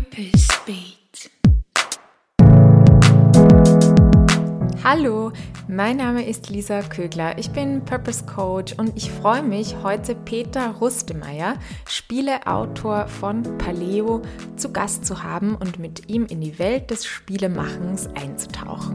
Purpose Beat. Hallo, mein Name ist Lisa Kögler. Ich bin Purpose Coach und ich freue mich, heute Peter Rustemeyer, Spieleautor von Paleo, zu Gast zu haben und mit ihm in die Welt des Spielemachens einzutauchen.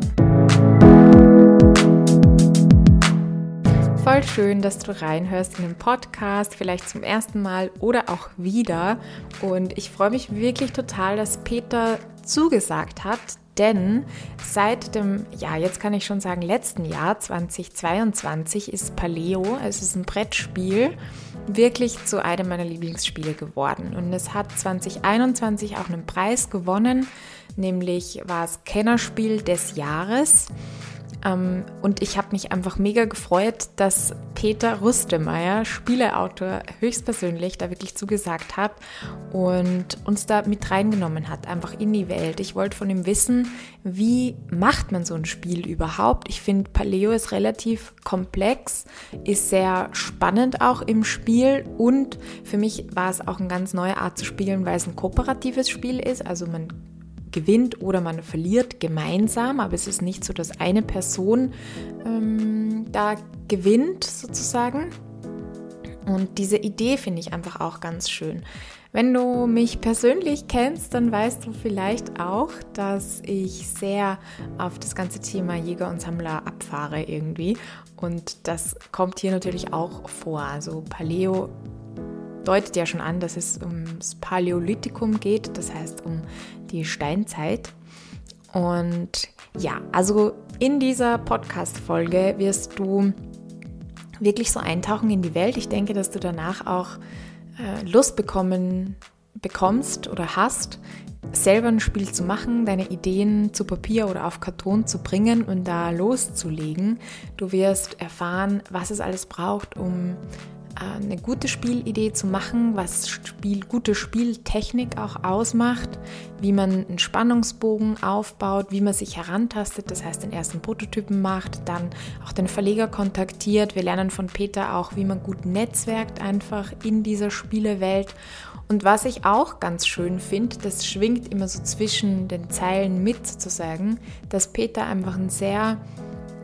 Voll schön, dass du reinhörst in den Podcast, vielleicht zum ersten Mal oder auch wieder. Und ich freue mich wirklich total, dass Peter zugesagt hat, denn seit dem, ja, jetzt kann ich schon sagen, letzten Jahr 2022 ist Paleo, es ist ein Brettspiel, wirklich zu einem meiner Lieblingsspiele geworden. Und es hat 2021 auch einen Preis gewonnen, nämlich war es Kennerspiel des Jahres. Ähm, und ich habe mich einfach mega gefreut, dass Peter Rustemeyer, Spieleautor, höchstpersönlich da wirklich zugesagt hat und uns da mit reingenommen hat, einfach in die Welt. Ich wollte von ihm wissen, wie macht man so ein Spiel überhaupt? Ich finde, Paleo ist relativ komplex, ist sehr spannend auch im Spiel und für mich war es auch eine ganz neue Art zu spielen, weil es ein kooperatives Spiel ist. Also man gewinnt oder man verliert gemeinsam, aber es ist nicht so, dass eine Person ähm, da gewinnt sozusagen. Und diese Idee finde ich einfach auch ganz schön. Wenn du mich persönlich kennst, dann weißt du vielleicht auch, dass ich sehr auf das ganze Thema Jäger und Sammler abfahre irgendwie. Und das kommt hier natürlich auch vor. Also Paleo deutet ja schon an, dass es ums Paläolithikum geht, das heißt um die Steinzeit. Und ja, also in dieser Podcast-Folge wirst du wirklich so eintauchen in die Welt. Ich denke, dass du danach auch äh, Lust bekommen bekommst oder hast, selber ein Spiel zu machen, deine Ideen zu Papier oder auf Karton zu bringen und da loszulegen. Du wirst erfahren, was es alles braucht, um eine gute Spielidee zu machen, was Spiel, gute Spieltechnik auch ausmacht, wie man einen Spannungsbogen aufbaut, wie man sich herantastet, das heißt den ersten Prototypen macht, dann auch den Verleger kontaktiert. Wir lernen von Peter auch, wie man gut netzwerkt einfach in dieser Spielewelt. Und was ich auch ganz schön finde, das schwingt immer so zwischen den Zeilen mit sozusagen, dass Peter einfach ein sehr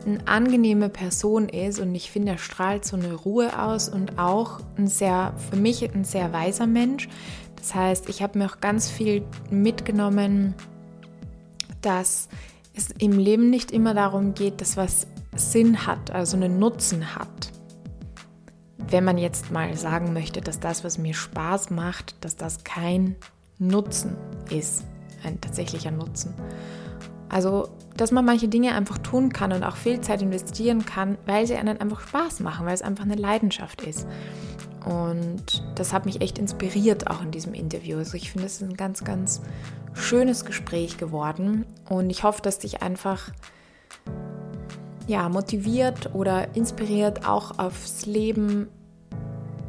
eine angenehme Person ist und ich finde, er strahlt so eine Ruhe aus und auch ein sehr, für mich ein sehr weiser Mensch. Das heißt, ich habe mir auch ganz viel mitgenommen, dass es im Leben nicht immer darum geht, dass was Sinn hat, also einen Nutzen hat. Wenn man jetzt mal sagen möchte, dass das, was mir Spaß macht, dass das kein Nutzen ist, ein tatsächlicher Nutzen. Also, dass man manche Dinge einfach tun kann und auch viel Zeit investieren kann, weil sie einem einfach Spaß machen, weil es einfach eine Leidenschaft ist. Und das hat mich echt inspiriert auch in diesem Interview. Also ich finde, es ist ein ganz, ganz schönes Gespräch geworden. Und ich hoffe, dass dich einfach ja, motiviert oder inspiriert, auch aufs Leben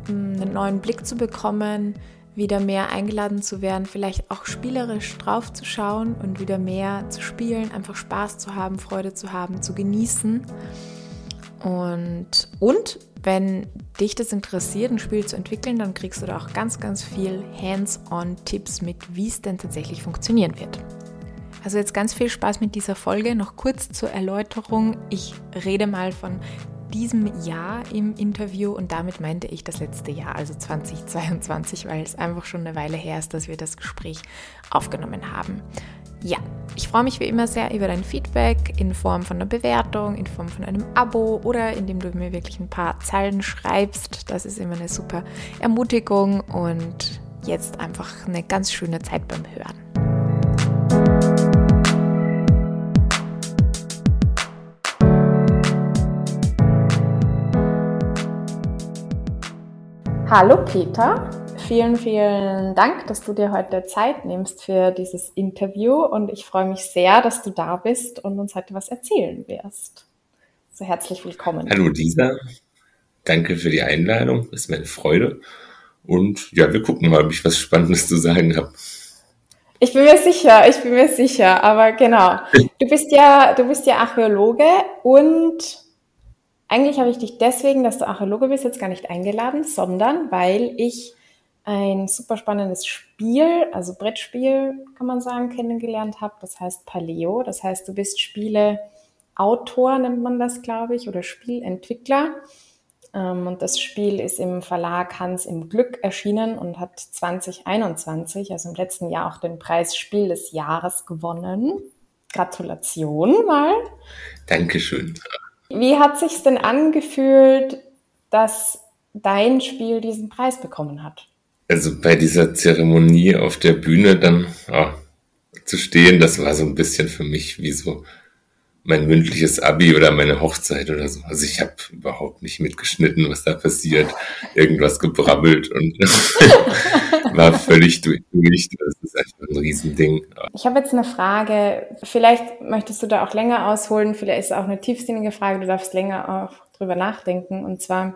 hm, einen neuen Blick zu bekommen, wieder mehr eingeladen zu werden, vielleicht auch spielerisch drauf zu schauen und wieder mehr zu spielen, einfach Spaß zu haben, Freude zu haben, zu genießen. Und, und wenn dich das interessiert, ein Spiel zu entwickeln, dann kriegst du da auch ganz, ganz viel Hands-on-Tipps mit, wie es denn tatsächlich funktionieren wird. Also jetzt ganz viel Spaß mit dieser Folge. Noch kurz zur Erläuterung. Ich rede mal von diesem Jahr im Interview und damit meinte ich das letzte Jahr, also 2022, weil es einfach schon eine Weile her ist, dass wir das Gespräch aufgenommen haben. Ja, ich freue mich wie immer sehr über dein Feedback in Form von einer Bewertung, in Form von einem Abo oder indem du mir wirklich ein paar Zeilen schreibst. Das ist immer eine super Ermutigung und jetzt einfach eine ganz schöne Zeit beim Hören. Hallo Peter, vielen, vielen Dank, dass du dir heute Zeit nimmst für dieses Interview und ich freue mich sehr, dass du da bist und uns heute was erzählen wirst. So herzlich willkommen. Hallo Lisa, danke für die Einladung, das ist meine Freude und ja, wir gucken mal, ob ich was Spannendes zu sagen habe. Ich bin mir sicher, ich bin mir sicher, aber genau. Du bist ja, du bist ja Archäologe und eigentlich habe ich dich deswegen, dass du Archäologe bist, jetzt gar nicht eingeladen, sondern weil ich ein super spannendes Spiel, also Brettspiel kann man sagen, kennengelernt habe. Das heißt Paleo. Das heißt, du bist Spieleautor, nennt man das, glaube ich, oder Spielentwickler. Ähm, und das Spiel ist im Verlag Hans im Glück erschienen und hat 2021, also im letzten Jahr, auch den Preis Spiel des Jahres gewonnen. Gratulation mal. Dankeschön. Wie hat sich's denn angefühlt, dass dein Spiel diesen Preis bekommen hat? Also bei dieser Zeremonie auf der Bühne dann ja, zu stehen, das war so ein bisschen für mich wie so mein mündliches Abi oder meine Hochzeit oder so. Also ich habe überhaupt nicht mitgeschnitten, was da passiert, irgendwas gebrabbelt und war völlig durch. Das ist einfach ein Riesending. Ich habe jetzt eine Frage. Vielleicht möchtest du da auch länger ausholen. Vielleicht ist es auch eine tiefsinnige Frage. Du darfst länger auch drüber nachdenken. Und zwar,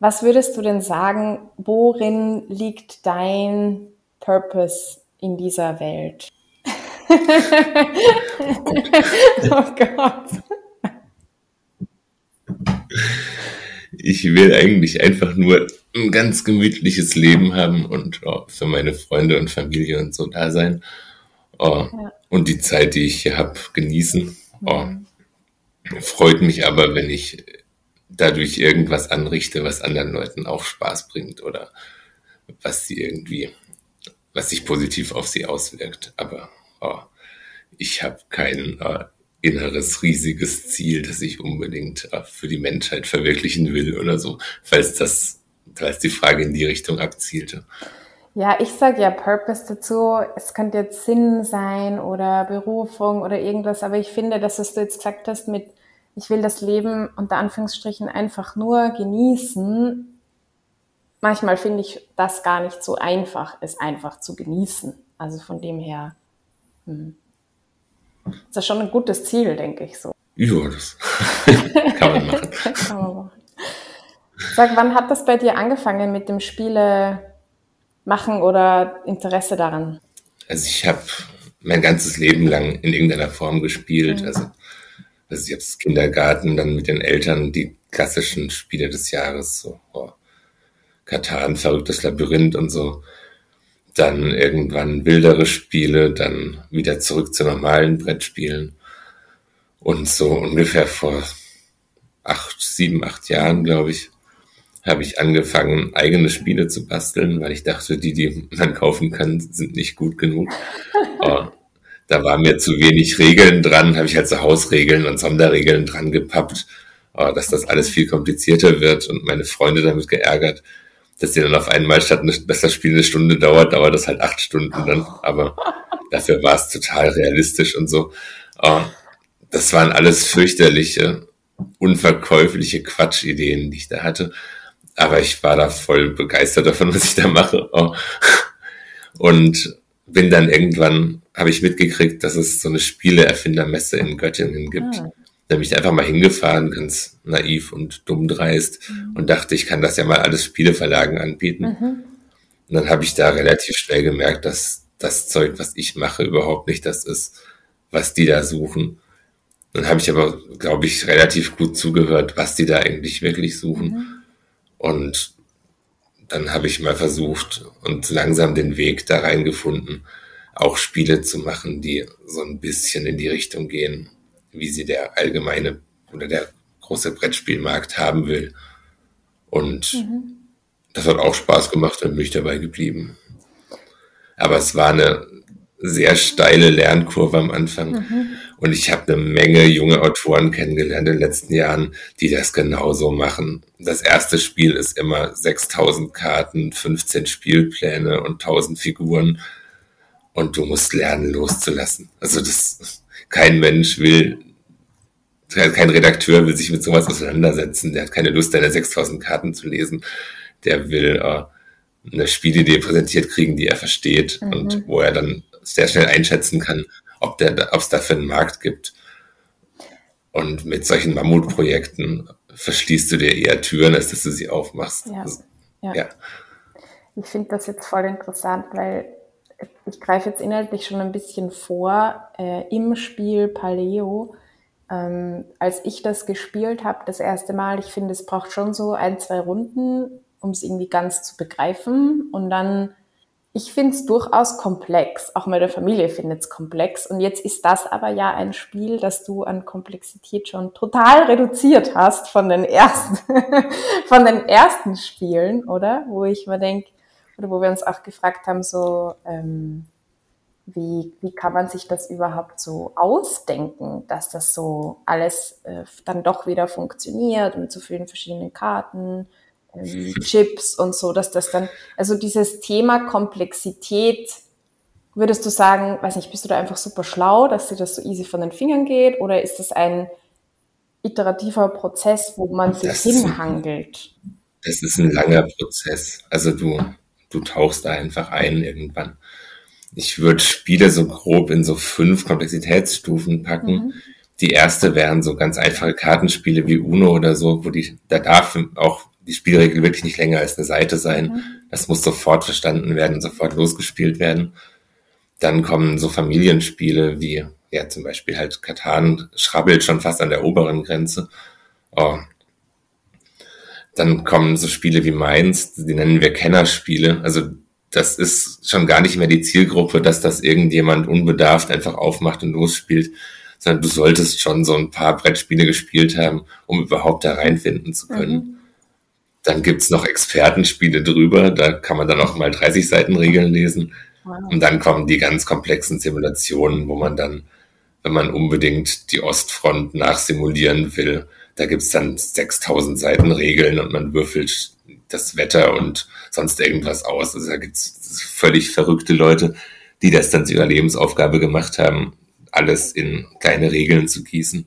was würdest du denn sagen, worin liegt dein Purpose in dieser Welt? oh Gott. Ich will eigentlich einfach nur ein ganz gemütliches Leben haben und oh, für meine Freunde und Familie und so da sein. Oh, ja. Und die Zeit, die ich hier habe, genießen. Oh, mhm. Freut mich aber, wenn ich dadurch irgendwas anrichte, was anderen Leuten auch Spaß bringt oder was sie irgendwie, was sich positiv auf sie auswirkt. Aber oh, ich habe kein äh, inneres riesiges Ziel, das ich unbedingt äh, für die Menschheit verwirklichen will oder so, falls das, falls die Frage in die Richtung abzielte. Ja, ich sage ja Purpose dazu. Es könnte jetzt Sinn sein oder Berufung oder irgendwas, aber ich finde, dass was du jetzt gesagt hast mit, ich will das Leben unter Anführungsstrichen einfach nur genießen. Manchmal finde ich das gar nicht so einfach, es einfach zu genießen. Also von dem her hm. Das ist schon ein gutes Ziel, denke ich so. Ja, das kann man machen. kann man machen. Sag, wann hat das bei dir angefangen mit dem Spiele machen oder Interesse daran? Also ich habe mein ganzes Leben lang in irgendeiner Form gespielt. Mhm. Also, also ich habe Kindergarten, dann mit den Eltern die klassischen Spiele des Jahres, so oh, Katan, verrücktes Labyrinth und so dann irgendwann wildere Spiele, dann wieder zurück zu normalen Brettspielen. Und so ungefähr vor acht, sieben, acht Jahren, glaube ich, habe ich angefangen, eigene Spiele zu basteln, weil ich dachte, die, die man kaufen kann, sind nicht gut genug. oh, da waren mir zu wenig Regeln dran, habe ich halt so Hausregeln und Sonderregeln dran gepappt, dass das alles viel komplizierter wird und meine Freunde damit geärgert dass die dann auf einmal statt, eine, dass das Spiel eine Stunde dauert, dauert das halt acht Stunden dann. Aber dafür war es total realistisch und so. Uh, das waren alles fürchterliche, unverkäufliche Quatschideen, die ich da hatte. Aber ich war da voll begeistert davon, was ich da mache. Oh. Und bin dann irgendwann, habe ich mitgekriegt, dass es so eine Spieleerfindermesse in Göttingen gibt. Ah. Da bin ich einfach mal hingefahren, ganz naiv und dumm dreist mhm. und dachte, ich kann das ja mal alles Spieleverlagen anbieten. Mhm. Und dann habe ich da relativ schnell gemerkt, dass das Zeug, was ich mache, überhaupt nicht das ist, was die da suchen. Dann habe ich aber, glaube ich, relativ gut zugehört, was die da eigentlich wirklich suchen. Mhm. Und dann habe ich mal versucht und langsam den Weg da reingefunden, auch Spiele zu machen, die so ein bisschen in die Richtung gehen, wie sie der allgemeine oder der große Brettspielmarkt haben will. Und mhm. das hat auch Spaß gemacht und bin ich dabei geblieben. Aber es war eine sehr steile Lernkurve am Anfang. Mhm. Und ich habe eine Menge junge Autoren kennengelernt in den letzten Jahren, die das genauso machen. Das erste Spiel ist immer 6000 Karten, 15 Spielpläne und 1000 Figuren. Und du musst lernen, loszulassen. Also das, kein Mensch will, kein Redakteur will sich mit sowas auseinandersetzen. Der hat keine Lust, deine 6000 Karten zu lesen. Der will äh, eine Spielidee präsentiert kriegen, die er versteht mhm. und wo er dann sehr schnell einschätzen kann, ob es dafür einen Markt gibt. Und mit solchen Mammutprojekten verschließt du dir eher Türen, als dass du sie aufmachst. Ja. Also, ja. ja. Ich finde das jetzt voll interessant, weil ich greife jetzt inhaltlich schon ein bisschen vor, äh, im Spiel Paleo, ähm, als ich das gespielt habe, das erste Mal, ich finde, es braucht schon so ein, zwei Runden, um es irgendwie ganz zu begreifen. Und dann, ich finde es durchaus komplex. Auch meine Familie findet es komplex. Und jetzt ist das aber ja ein Spiel, das du an Komplexität schon total reduziert hast von den ersten, von den ersten Spielen, oder? Wo ich mir denke, oder wo wir uns auch gefragt haben, so, ähm, wie, wie kann man sich das überhaupt so ausdenken, dass das so alles äh, dann doch wieder funktioniert mit so vielen verschiedenen Karten, ähm, Chips und so, dass das dann, also dieses Thema Komplexität, würdest du sagen, weiß nicht, bist du da einfach super schlau, dass dir das so easy von den Fingern geht oder ist das ein iterativer Prozess, wo man sich das hinhangelt? Ist das ist ein langer Prozess. Also du, du tauchst da einfach ein irgendwann ich würde Spiele so grob in so fünf Komplexitätsstufen packen. Mhm. Die erste wären so ganz einfache Kartenspiele wie Uno oder so, wo die, da darf auch die Spielregel wirklich nicht länger als eine Seite sein. Mhm. Das muss sofort verstanden werden sofort losgespielt werden. Dann kommen so Familienspiele wie, ja, zum Beispiel halt Katan schrabbelt schon fast an der oberen Grenze. Oh. Dann kommen so Spiele wie Mainz, die nennen wir Kennerspiele. Also das ist schon gar nicht mehr die Zielgruppe, dass das irgendjemand unbedarft einfach aufmacht und losspielt, sondern du solltest schon so ein paar Brettspiele gespielt haben, um überhaupt da reinfinden zu können. Mhm. Dann gibt's noch Expertenspiele drüber, da kann man dann auch mal 30 Seiten Regeln lesen. Wow. Und dann kommen die ganz komplexen Simulationen, wo man dann, wenn man unbedingt die Ostfront nachsimulieren will, da gibt's dann 6000 Seiten Regeln und man würfelt das Wetter und sonst irgendwas aus. Also da gibt's völlig verrückte Leute, die das dann zu ihrer Lebensaufgabe gemacht haben, alles in kleine Regeln zu gießen.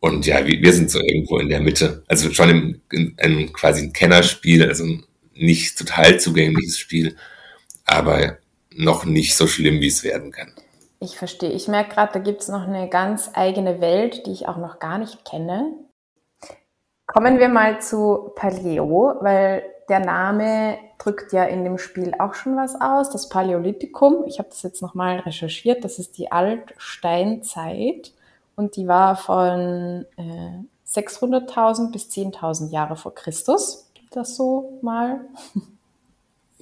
Und ja, wir sind so irgendwo in der Mitte. Also schon im, in, in quasi ein Kennerspiel, also nicht total zugängliches Spiel, aber noch nicht so schlimm, wie es werden kann. Ich verstehe. Ich merke gerade, da gibt es noch eine ganz eigene Welt, die ich auch noch gar nicht kenne. Kommen wir mal zu Paleo, weil der Name drückt ja in dem Spiel auch schon was aus. Das Paläolithikum, ich habe das jetzt nochmal recherchiert, das ist die Altsteinzeit und die war von äh, 600.000 bis 10.000 Jahre vor Christus. Gibt das so mal?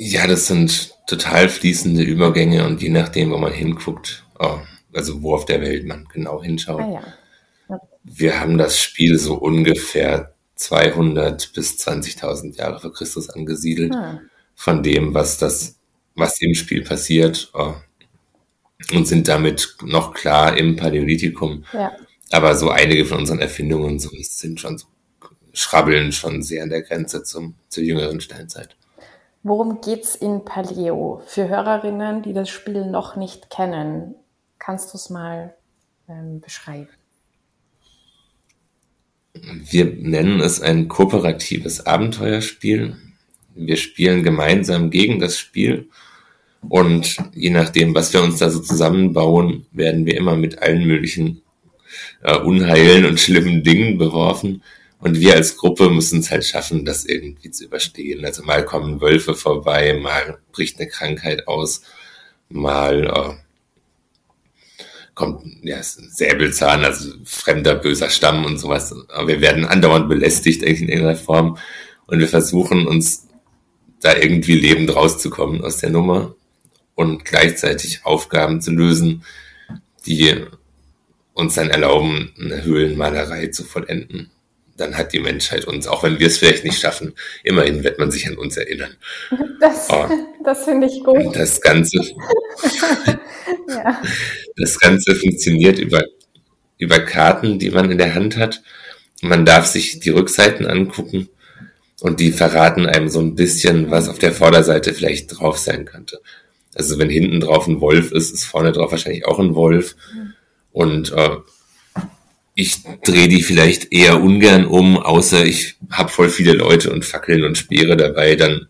Ja, das sind total fließende Übergänge und je nachdem, wo man hinguckt, oh, also wo auf der Welt man genau hinschaut. Ah. Ja. Wir haben das Spiel so ungefähr 200 bis 20.000 Jahre vor Christus angesiedelt, hm. von dem, was das, was im Spiel passiert, oh, und sind damit noch klar im Paläolithikum. Ja. Aber so einige von unseren Erfindungen so sind schon so, schrabbeln schon sehr an der Grenze zum, zur jüngeren Steinzeit. Worum geht's in Paleo? Für Hörerinnen, die das Spiel noch nicht kennen, kannst du es mal ähm, beschreiben? Wir nennen es ein kooperatives Abenteuerspiel. Wir spielen gemeinsam gegen das Spiel und je nachdem, was wir uns da so zusammenbauen, werden wir immer mit allen möglichen äh, Unheilen und schlimmen Dingen beworfen. Und wir als Gruppe müssen es halt schaffen, das irgendwie zu überstehen. Also mal kommen Wölfe vorbei, mal bricht eine Krankheit aus, mal äh, kommt ja, Säbelzahn, also fremder, böser Stamm und sowas. Aber wir werden andauernd belästigt eigentlich in irgendeiner Form. Und wir versuchen uns da irgendwie lebend rauszukommen aus der Nummer und gleichzeitig Aufgaben zu lösen, die uns dann erlauben, eine Höhlenmalerei zu vollenden. Dann hat die Menschheit uns, auch wenn wir es vielleicht nicht schaffen, immerhin wird man sich an uns erinnern. Das, oh. das finde ich gut. Und das Ganze, ja. Das Ganze funktioniert über, über Karten, die man in der Hand hat. Man darf sich die Rückseiten angucken und die verraten einem so ein bisschen, was auf der Vorderseite vielleicht drauf sein könnte. Also wenn hinten drauf ein Wolf ist, ist vorne drauf wahrscheinlich auch ein Wolf. Und äh, ich drehe die vielleicht eher ungern um, außer ich habe voll viele Leute und Fackeln und Speere dabei, dann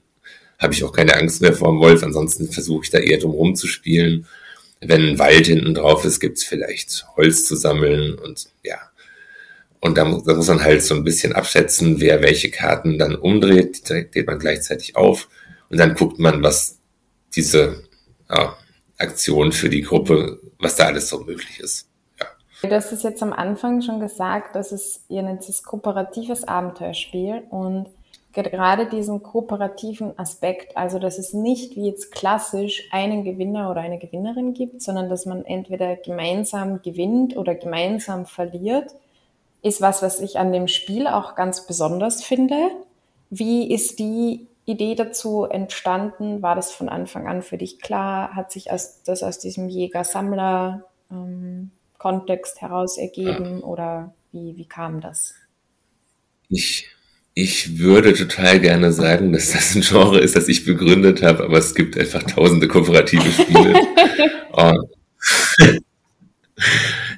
habe ich auch keine Angst mehr vor dem Wolf. Ansonsten versuche ich da eher drum rumzuspielen wenn ein Wald hinten drauf ist, gibt's vielleicht Holz zu sammeln und ja. Und da, da muss man halt so ein bisschen abschätzen, wer welche Karten dann umdreht, die dreht man gleichzeitig auf und dann guckt man, was diese ja, Aktion für die Gruppe, was da alles so möglich ist. Du hast es jetzt am Anfang schon gesagt, dass es, ihr nennt es kooperatives Abenteuerspiel und gerade diesen kooperativen Aspekt, also dass es nicht wie jetzt klassisch einen Gewinner oder eine Gewinnerin gibt, sondern dass man entweder gemeinsam gewinnt oder gemeinsam verliert, ist was, was ich an dem Spiel auch ganz besonders finde. Wie ist die Idee dazu entstanden? War das von Anfang an für dich klar? Hat sich das aus diesem Jäger-Sammler-Kontext ähm, heraus ergeben oder wie, wie kam das? Ich ich würde total gerne sagen, dass das ein Genre ist, das ich begründet habe, aber es gibt einfach tausende kooperative Spiele. oh.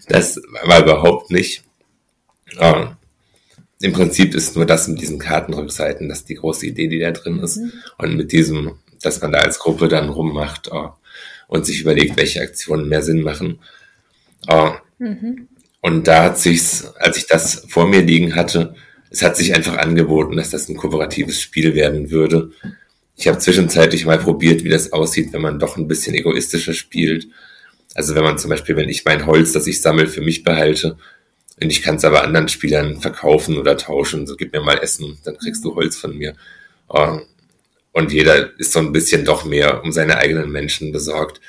das war überhaupt nicht. Oh. Im Prinzip ist nur das mit diesen Kartenrückseiten, das die große Idee, die da drin ist. Mhm. Und mit diesem, dass man da als Gruppe dann rummacht oh, und sich überlegt, welche Aktionen mehr Sinn machen. Mhm. Und da hat sich's, als ich das vor mir liegen hatte, es hat sich einfach angeboten, dass das ein kooperatives Spiel werden würde. Ich habe zwischenzeitlich mal probiert, wie das aussieht, wenn man doch ein bisschen egoistischer spielt. Also wenn man zum Beispiel, wenn ich mein Holz, das ich sammle, für mich behalte und ich kann es aber anderen Spielern verkaufen oder tauschen, so gib mir mal Essen, dann kriegst du Holz von mir. Ähm, und jeder ist so ein bisschen doch mehr um seine eigenen Menschen besorgt.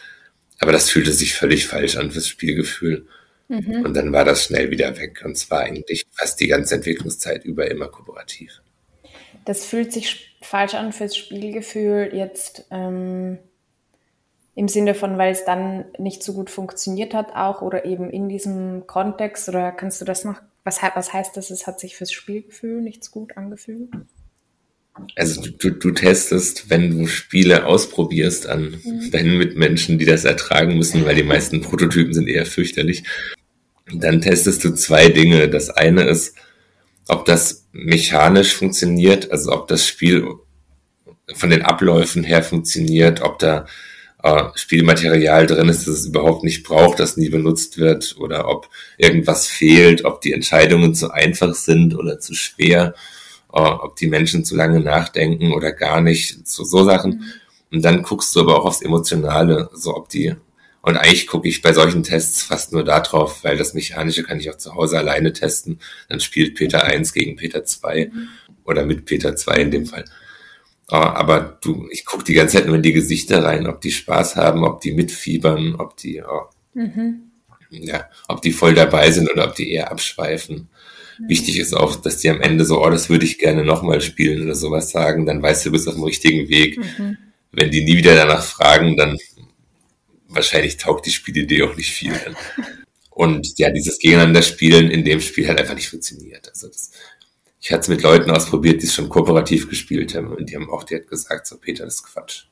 Aber das fühlte sich völlig falsch an fürs Spielgefühl. Mhm. Und dann war das schnell wieder weg. Und zwar eigentlich fast die ganze Entwicklungszeit über immer kooperativ. Das fühlt sich falsch an fürs Spielgefühl jetzt ähm, im Sinne von, weil es dann nicht so gut funktioniert hat auch oder eben in diesem Kontext oder kannst du das noch, was, was heißt das, es hat sich fürs Spielgefühl nicht so gut angefühlt? Also du, du testest, wenn du Spiele ausprobierst an mhm. deinen Mitmenschen, die das ertragen müssen, weil die meisten Prototypen sind eher fürchterlich, dann testest du zwei Dinge. Das eine ist, ob das mechanisch funktioniert, also ob das Spiel von den Abläufen her funktioniert, ob da äh, Spielmaterial drin ist, das es überhaupt nicht braucht, das nie benutzt wird, oder ob irgendwas fehlt, ob die Entscheidungen zu einfach sind oder zu schwer, äh, ob die Menschen zu lange nachdenken oder gar nicht, so, so Sachen. Und dann guckst du aber auch aufs Emotionale, so ob die und eigentlich gucke ich bei solchen Tests fast nur darauf, weil das Mechanische kann ich auch zu Hause alleine testen. Dann spielt Peter 1 gegen Peter 2 mhm. oder mit Peter 2 in dem Fall. Ah, aber du, ich gucke die ganze Zeit nur in die Gesichter rein, ob die Spaß haben, ob die mitfiebern, ob die, oh, mhm. ja, ob die voll dabei sind oder ob die eher abschweifen. Mhm. Wichtig ist auch, dass die am Ende so, oh, das würde ich gerne nochmal spielen oder sowas sagen, dann weißt du, du bist auf dem richtigen Weg. Mhm. Wenn die nie wieder danach fragen, dann wahrscheinlich taugt die Spielidee auch nicht viel. Und ja, dieses Gegeneinander spielen in dem Spiel hat einfach nicht funktioniert. Also das, ich hatte es mit Leuten ausprobiert, die es schon kooperativ gespielt haben und die haben auch direkt gesagt, so Peter, das ist Quatsch.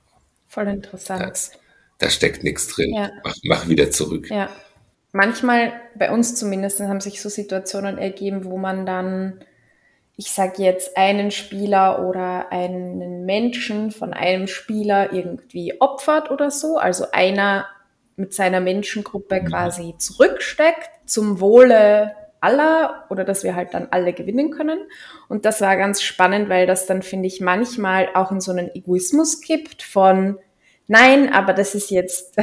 Voll interessant. Das, da steckt nichts drin. Ja. Mach, mach wieder zurück. Ja. Manchmal, bei uns zumindest, haben sich so Situationen ergeben, wo man dann ich sage jetzt, einen Spieler oder einen Menschen von einem Spieler irgendwie opfert oder so, also einer mit seiner Menschengruppe mhm. quasi zurücksteckt zum Wohle aller oder dass wir halt dann alle gewinnen können. Und das war ganz spannend, weil das dann, finde ich, manchmal auch in so einen Egoismus kippt von, nein, aber das ist jetzt,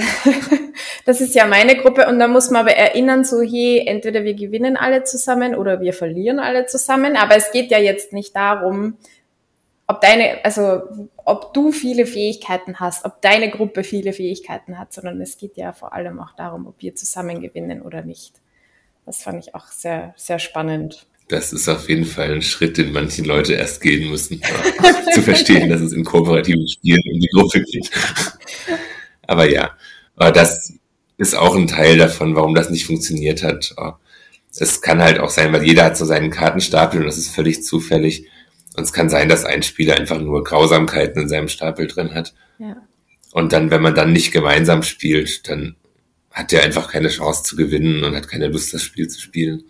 das ist ja meine Gruppe und da muss man aber erinnern, so hey, entweder wir gewinnen alle zusammen oder wir verlieren alle zusammen, aber es geht ja jetzt nicht darum, ob deine, also ob du viele Fähigkeiten hast, ob deine Gruppe viele Fähigkeiten hat, sondern es geht ja vor allem auch darum, ob wir zusammen gewinnen oder nicht. Das fand ich auch sehr, sehr spannend das ist auf jeden Fall ein Schritt, den manche Leute erst gehen müssen, zu verstehen, dass es in kooperativen Spielen um die Gruppe geht. Aber ja, aber das ist auch ein Teil davon, warum das nicht funktioniert hat. Es kann halt auch sein, weil jeder hat so seinen Kartenstapel und das ist völlig zufällig. Und es kann sein, dass ein Spieler einfach nur Grausamkeiten in seinem Stapel drin hat. Ja. Und dann, wenn man dann nicht gemeinsam spielt, dann hat er einfach keine Chance zu gewinnen und hat keine Lust, das Spiel zu spielen.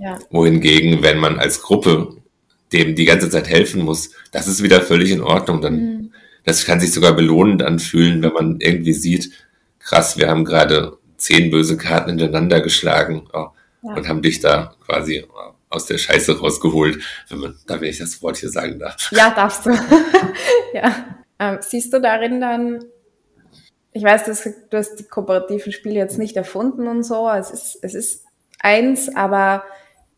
Ja. Wohingegen, wenn man als Gruppe dem die ganze Zeit helfen muss, das ist wieder völlig in Ordnung. Dann, mhm. das kann sich sogar belohnend anfühlen, wenn man irgendwie sieht, krass, wir haben gerade zehn böse Karten hintereinander geschlagen oh, ja. und haben dich da quasi aus der Scheiße rausgeholt, wenn man, da wenn ich das Wort hier sagen darf. Ja, darfst du. ja. Ähm, siehst du darin dann, ich weiß, du hast die kooperativen Spiele jetzt nicht erfunden und so, es ist, es ist eins, aber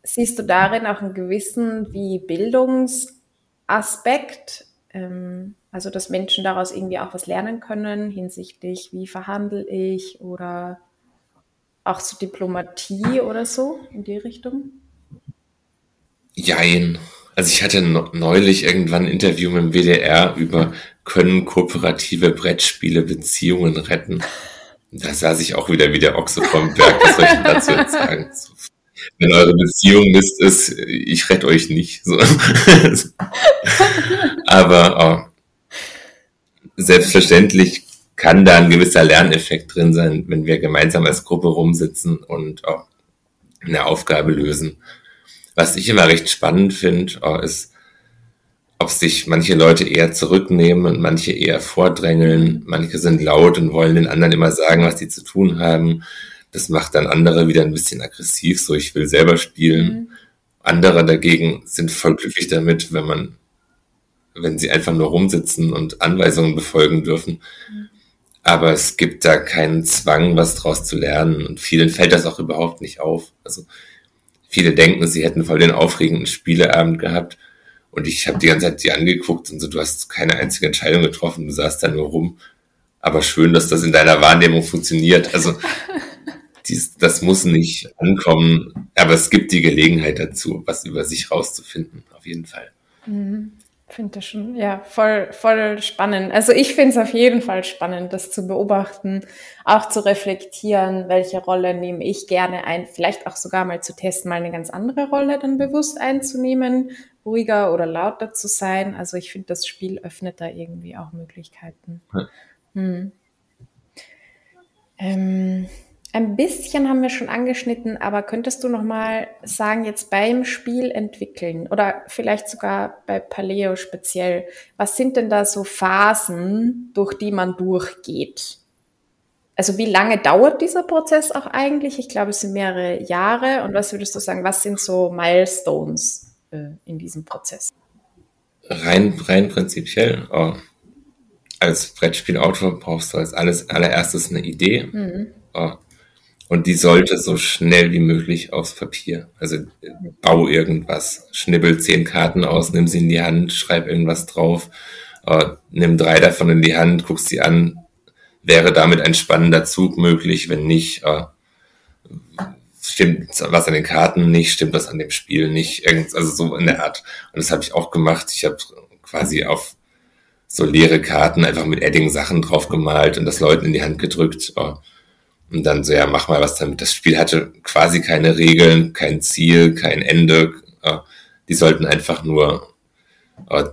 siehst du darin auch einen gewissen wie Bildungsaspekt Aspekt, ähm, also dass Menschen daraus irgendwie auch was lernen können hinsichtlich, wie verhandle ich oder auch so Diplomatie oder so in die Richtung? Jein. Also ich hatte neulich irgendwann ein Interview mit dem WDR über können kooperative Brettspiele Beziehungen retten. Da saß ich auch wieder wie der Ochse vom Berg. Was soll ich dazu jetzt sagen? Wenn eure Beziehung Mist ist, ich rette euch nicht. So. Aber oh, selbstverständlich kann da ein gewisser Lerneffekt drin sein, wenn wir gemeinsam als Gruppe rumsitzen und oh, eine Aufgabe lösen. Was ich immer recht spannend finde, oh, ist, ob sich manche Leute eher zurücknehmen und manche eher vordrängeln. Manche sind laut und wollen den anderen immer sagen, was sie zu tun haben. Das macht dann andere wieder ein bisschen aggressiv, so ich will selber spielen. Mhm. Andere dagegen sind voll glücklich damit, wenn man, wenn sie einfach nur rumsitzen und Anweisungen befolgen dürfen. Mhm. Aber es gibt da keinen Zwang, was draus zu lernen. Und vielen fällt das auch überhaupt nicht auf. Also viele denken, sie hätten voll den aufregenden Spieleabend gehabt und ich habe die ganze Zeit die angeguckt und so, du hast keine einzige Entscheidung getroffen, du saßt da nur rum. Aber schön, dass das in deiner Wahrnehmung funktioniert. Also dies, das muss nicht ankommen, aber es gibt die Gelegenheit dazu, was über sich rauszufinden, auf jeden Fall. Mhm finde das schon, ja, voll, voll spannend. Also ich finde es auf jeden Fall spannend, das zu beobachten, auch zu reflektieren, welche Rolle nehme ich gerne ein, vielleicht auch sogar mal zu testen, mal eine ganz andere Rolle dann bewusst einzunehmen, ruhiger oder lauter zu sein. Also ich finde, das Spiel öffnet da irgendwie auch Möglichkeiten. Hm. Ähm, ein bisschen haben wir schon angeschnitten, aber könntest du noch mal sagen, jetzt beim Spiel entwickeln oder vielleicht sogar bei Paleo speziell, was sind denn da so Phasen, durch die man durchgeht? Also wie lange dauert dieser Prozess auch eigentlich? Ich glaube, es sind mehrere Jahre. Und was würdest du sagen, was sind so Milestones äh, in diesem Prozess? Rein, rein prinzipiell. Oh. Als Brettspielautor brauchst du als alles allererstes eine Idee. Mhm. Oh und die sollte so schnell wie möglich aufs Papier. Also bau irgendwas, schnibbel zehn Karten aus, nimm sie in die Hand, schreib irgendwas drauf, äh, nimm drei davon in die Hand, guck sie an. Wäre damit ein spannender Zug möglich? Wenn nicht, äh, stimmt was an den Karten nicht, stimmt was an dem Spiel nicht, irgend, also so in der Art. Und das habe ich auch gemacht. Ich habe quasi auf so leere Karten einfach mit Edding Sachen drauf gemalt und das Leuten in die Hand gedrückt. Äh, und dann so, ja, mach mal was damit. Das Spiel hatte quasi keine Regeln, kein Ziel, kein Ende. Die sollten einfach nur äh,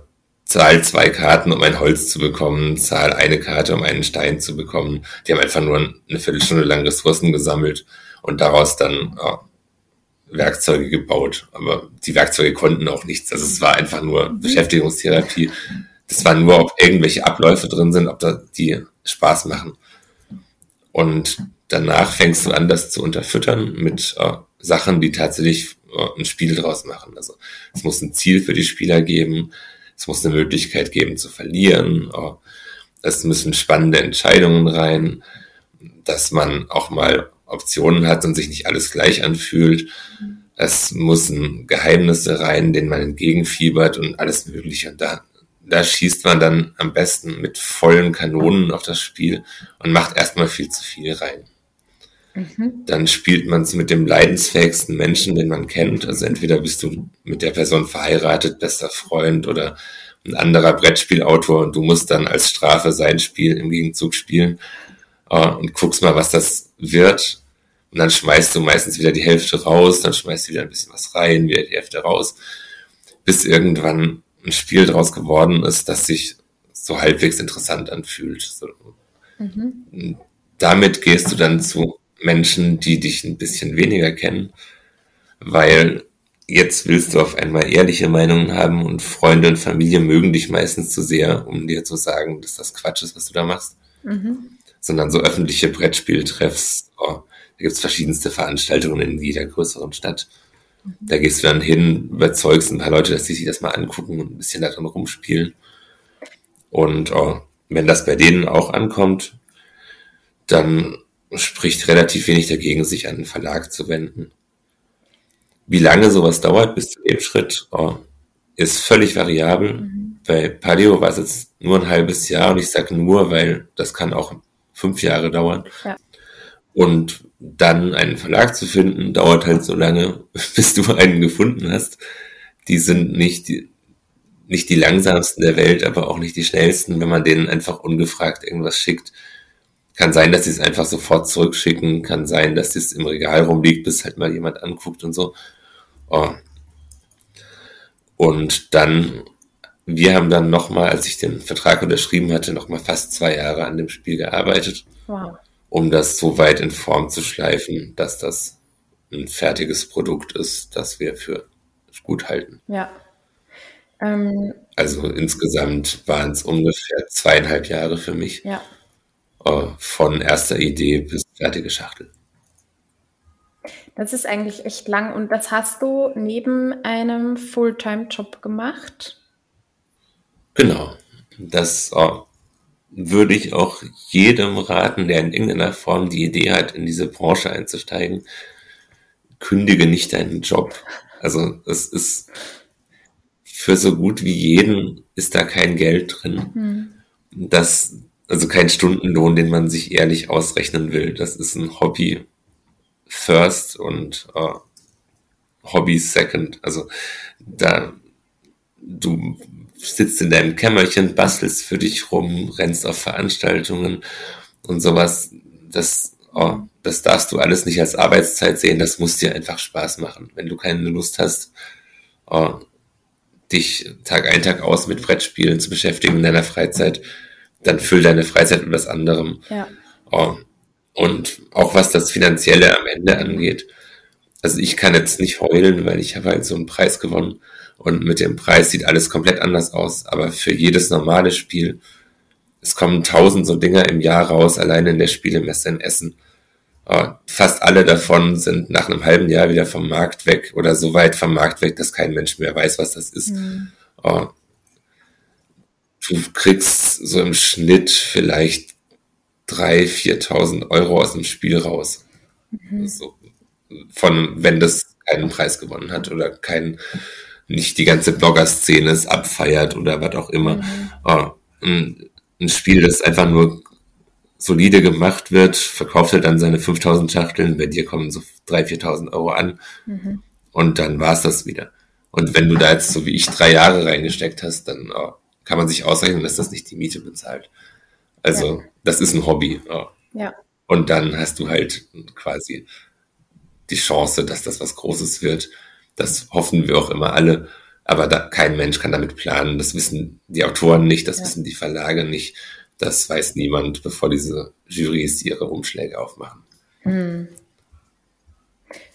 Zahl zwei Karten, um ein Holz zu bekommen, Zahl eine Karte, um einen Stein zu bekommen. Die haben einfach nur eine Viertelstunde lang Ressourcen gesammelt und daraus dann äh, Werkzeuge gebaut. Aber die Werkzeuge konnten auch nichts. Also es war einfach nur. Beschäftigungstherapie. Das war nur, ob irgendwelche Abläufe drin sind, ob da die Spaß machen. Und danach fängst du an, das zu unterfüttern mit äh, Sachen, die tatsächlich äh, ein Spiel draus machen. Also es muss ein Ziel für die Spieler geben, es muss eine Möglichkeit geben zu verlieren, äh, es müssen spannende Entscheidungen rein, dass man auch mal Optionen hat und sich nicht alles gleich anfühlt. Es müssen Geheimnisse rein, denen man entgegenfiebert und alles Mögliche. Und da da schießt man dann am besten mit vollen Kanonen auf das Spiel und macht erstmal viel zu viel rein. Mhm. Dann spielt man es mit dem leidensfähigsten Menschen, den man kennt. Also entweder bist du mit der Person verheiratet, bester Freund oder ein anderer Brettspielautor und du musst dann als Strafe sein Spiel im Gegenzug spielen uh, und guckst mal, was das wird. Und dann schmeißt du meistens wieder die Hälfte raus, dann schmeißt du wieder ein bisschen was rein, wieder die Hälfte raus, bis irgendwann ein Spiel daraus geworden ist, das sich so halbwegs interessant anfühlt. So. Mhm. Damit gehst du dann zu Menschen, die dich ein bisschen weniger kennen, weil jetzt willst du auf einmal ehrliche Meinungen haben und Freunde und Familie mögen dich meistens zu sehr, um dir zu sagen, dass das Quatsch ist, was du da machst. Mhm. Sondern so öffentliche Brettspieltreffs, oh, da gibt's verschiedenste Veranstaltungen in jeder größeren Stadt. Da gehst du dann hin, überzeugst ein paar Leute, dass die sich das mal angucken und ein bisschen daran rumspielen. Und oh, wenn das bei denen auch ankommt, dann spricht relativ wenig dagegen, sich an den Verlag zu wenden. Wie lange sowas dauert bis zu dem Schritt, oh, ist völlig variabel. Mhm. Bei Paleo war es jetzt nur ein halbes Jahr und ich sage nur, weil das kann auch fünf Jahre dauern. Ja. Und dann einen Verlag zu finden, dauert halt so lange, bis du einen gefunden hast. Die sind nicht die, nicht die langsamsten der Welt, aber auch nicht die schnellsten, wenn man denen einfach ungefragt irgendwas schickt. Kann sein, dass sie es einfach sofort zurückschicken, kann sein, dass es im Regal rumliegt, bis halt mal jemand anguckt und so. Oh. Und dann, wir haben dann nochmal, als ich den Vertrag unterschrieben hatte, nochmal fast zwei Jahre an dem Spiel gearbeitet. Wow um das so weit in Form zu schleifen, dass das ein fertiges Produkt ist, das wir für gut halten. Ja. Ähm, also insgesamt waren es ungefähr zweieinhalb Jahre für mich. Ja. Äh, von erster Idee bis fertige Schachtel. Das ist eigentlich echt lang. Und das hast du neben einem Fulltime-Job gemacht? Genau. Das oh, würde ich auch jedem raten, der in irgendeiner Form die Idee hat, in diese Branche einzusteigen, kündige nicht deinen Job. Also es ist für so gut wie jeden ist da kein Geld drin. Mhm. Das, also kein Stundenlohn, den man sich ehrlich ausrechnen will. Das ist ein Hobby first und uh, Hobby second. Also da du sitzt in deinem Kämmerchen, bastelst für dich rum, rennst auf Veranstaltungen und sowas. Das, oh, das darfst du alles nicht als Arbeitszeit sehen, das muss dir einfach Spaß machen. Wenn du keine Lust hast, oh, dich Tag ein, Tag aus mit Brettspielen zu beschäftigen in deiner Freizeit, dann füll deine Freizeit mit was anderem. Ja. Oh, und auch was das Finanzielle am Ende angeht. Also ich kann jetzt nicht heulen, weil ich habe halt so einen Preis gewonnen und mit dem Preis sieht alles komplett anders aus. Aber für jedes normale Spiel, es kommen tausend so Dinger im Jahr raus, alleine in der Spielemesse in Essen. Fast alle davon sind nach einem halben Jahr wieder vom Markt weg oder so weit vom Markt weg, dass kein Mensch mehr weiß, was das ist. Mhm. Du kriegst so im Schnitt vielleicht drei, viertausend Euro aus dem Spiel raus. Mhm. So, von, wenn das keinen Preis gewonnen hat oder keinen nicht die ganze Blogger-Szene es abfeiert oder was auch immer. Mhm. Oh, ein, ein, Spiel, das einfach nur solide gemacht wird, verkauft er dann seine 5000 Schachteln, bei dir kommen so 3.000, 4.000 Euro an mhm. und dann war's das wieder. Und wenn du da jetzt so wie ich drei Jahre reingesteckt hast, dann oh, kann man sich ausrechnen, dass das nicht die Miete bezahlt. Also ja. das ist ein Hobby. Oh. Ja. Und dann hast du halt quasi die Chance, dass das was Großes wird. Das hoffen wir auch immer alle. Aber da, kein Mensch kann damit planen. Das wissen die Autoren nicht, das ja. wissen die Verlage nicht. Das weiß niemand, bevor diese Jurys ihre Umschläge aufmachen. Mhm.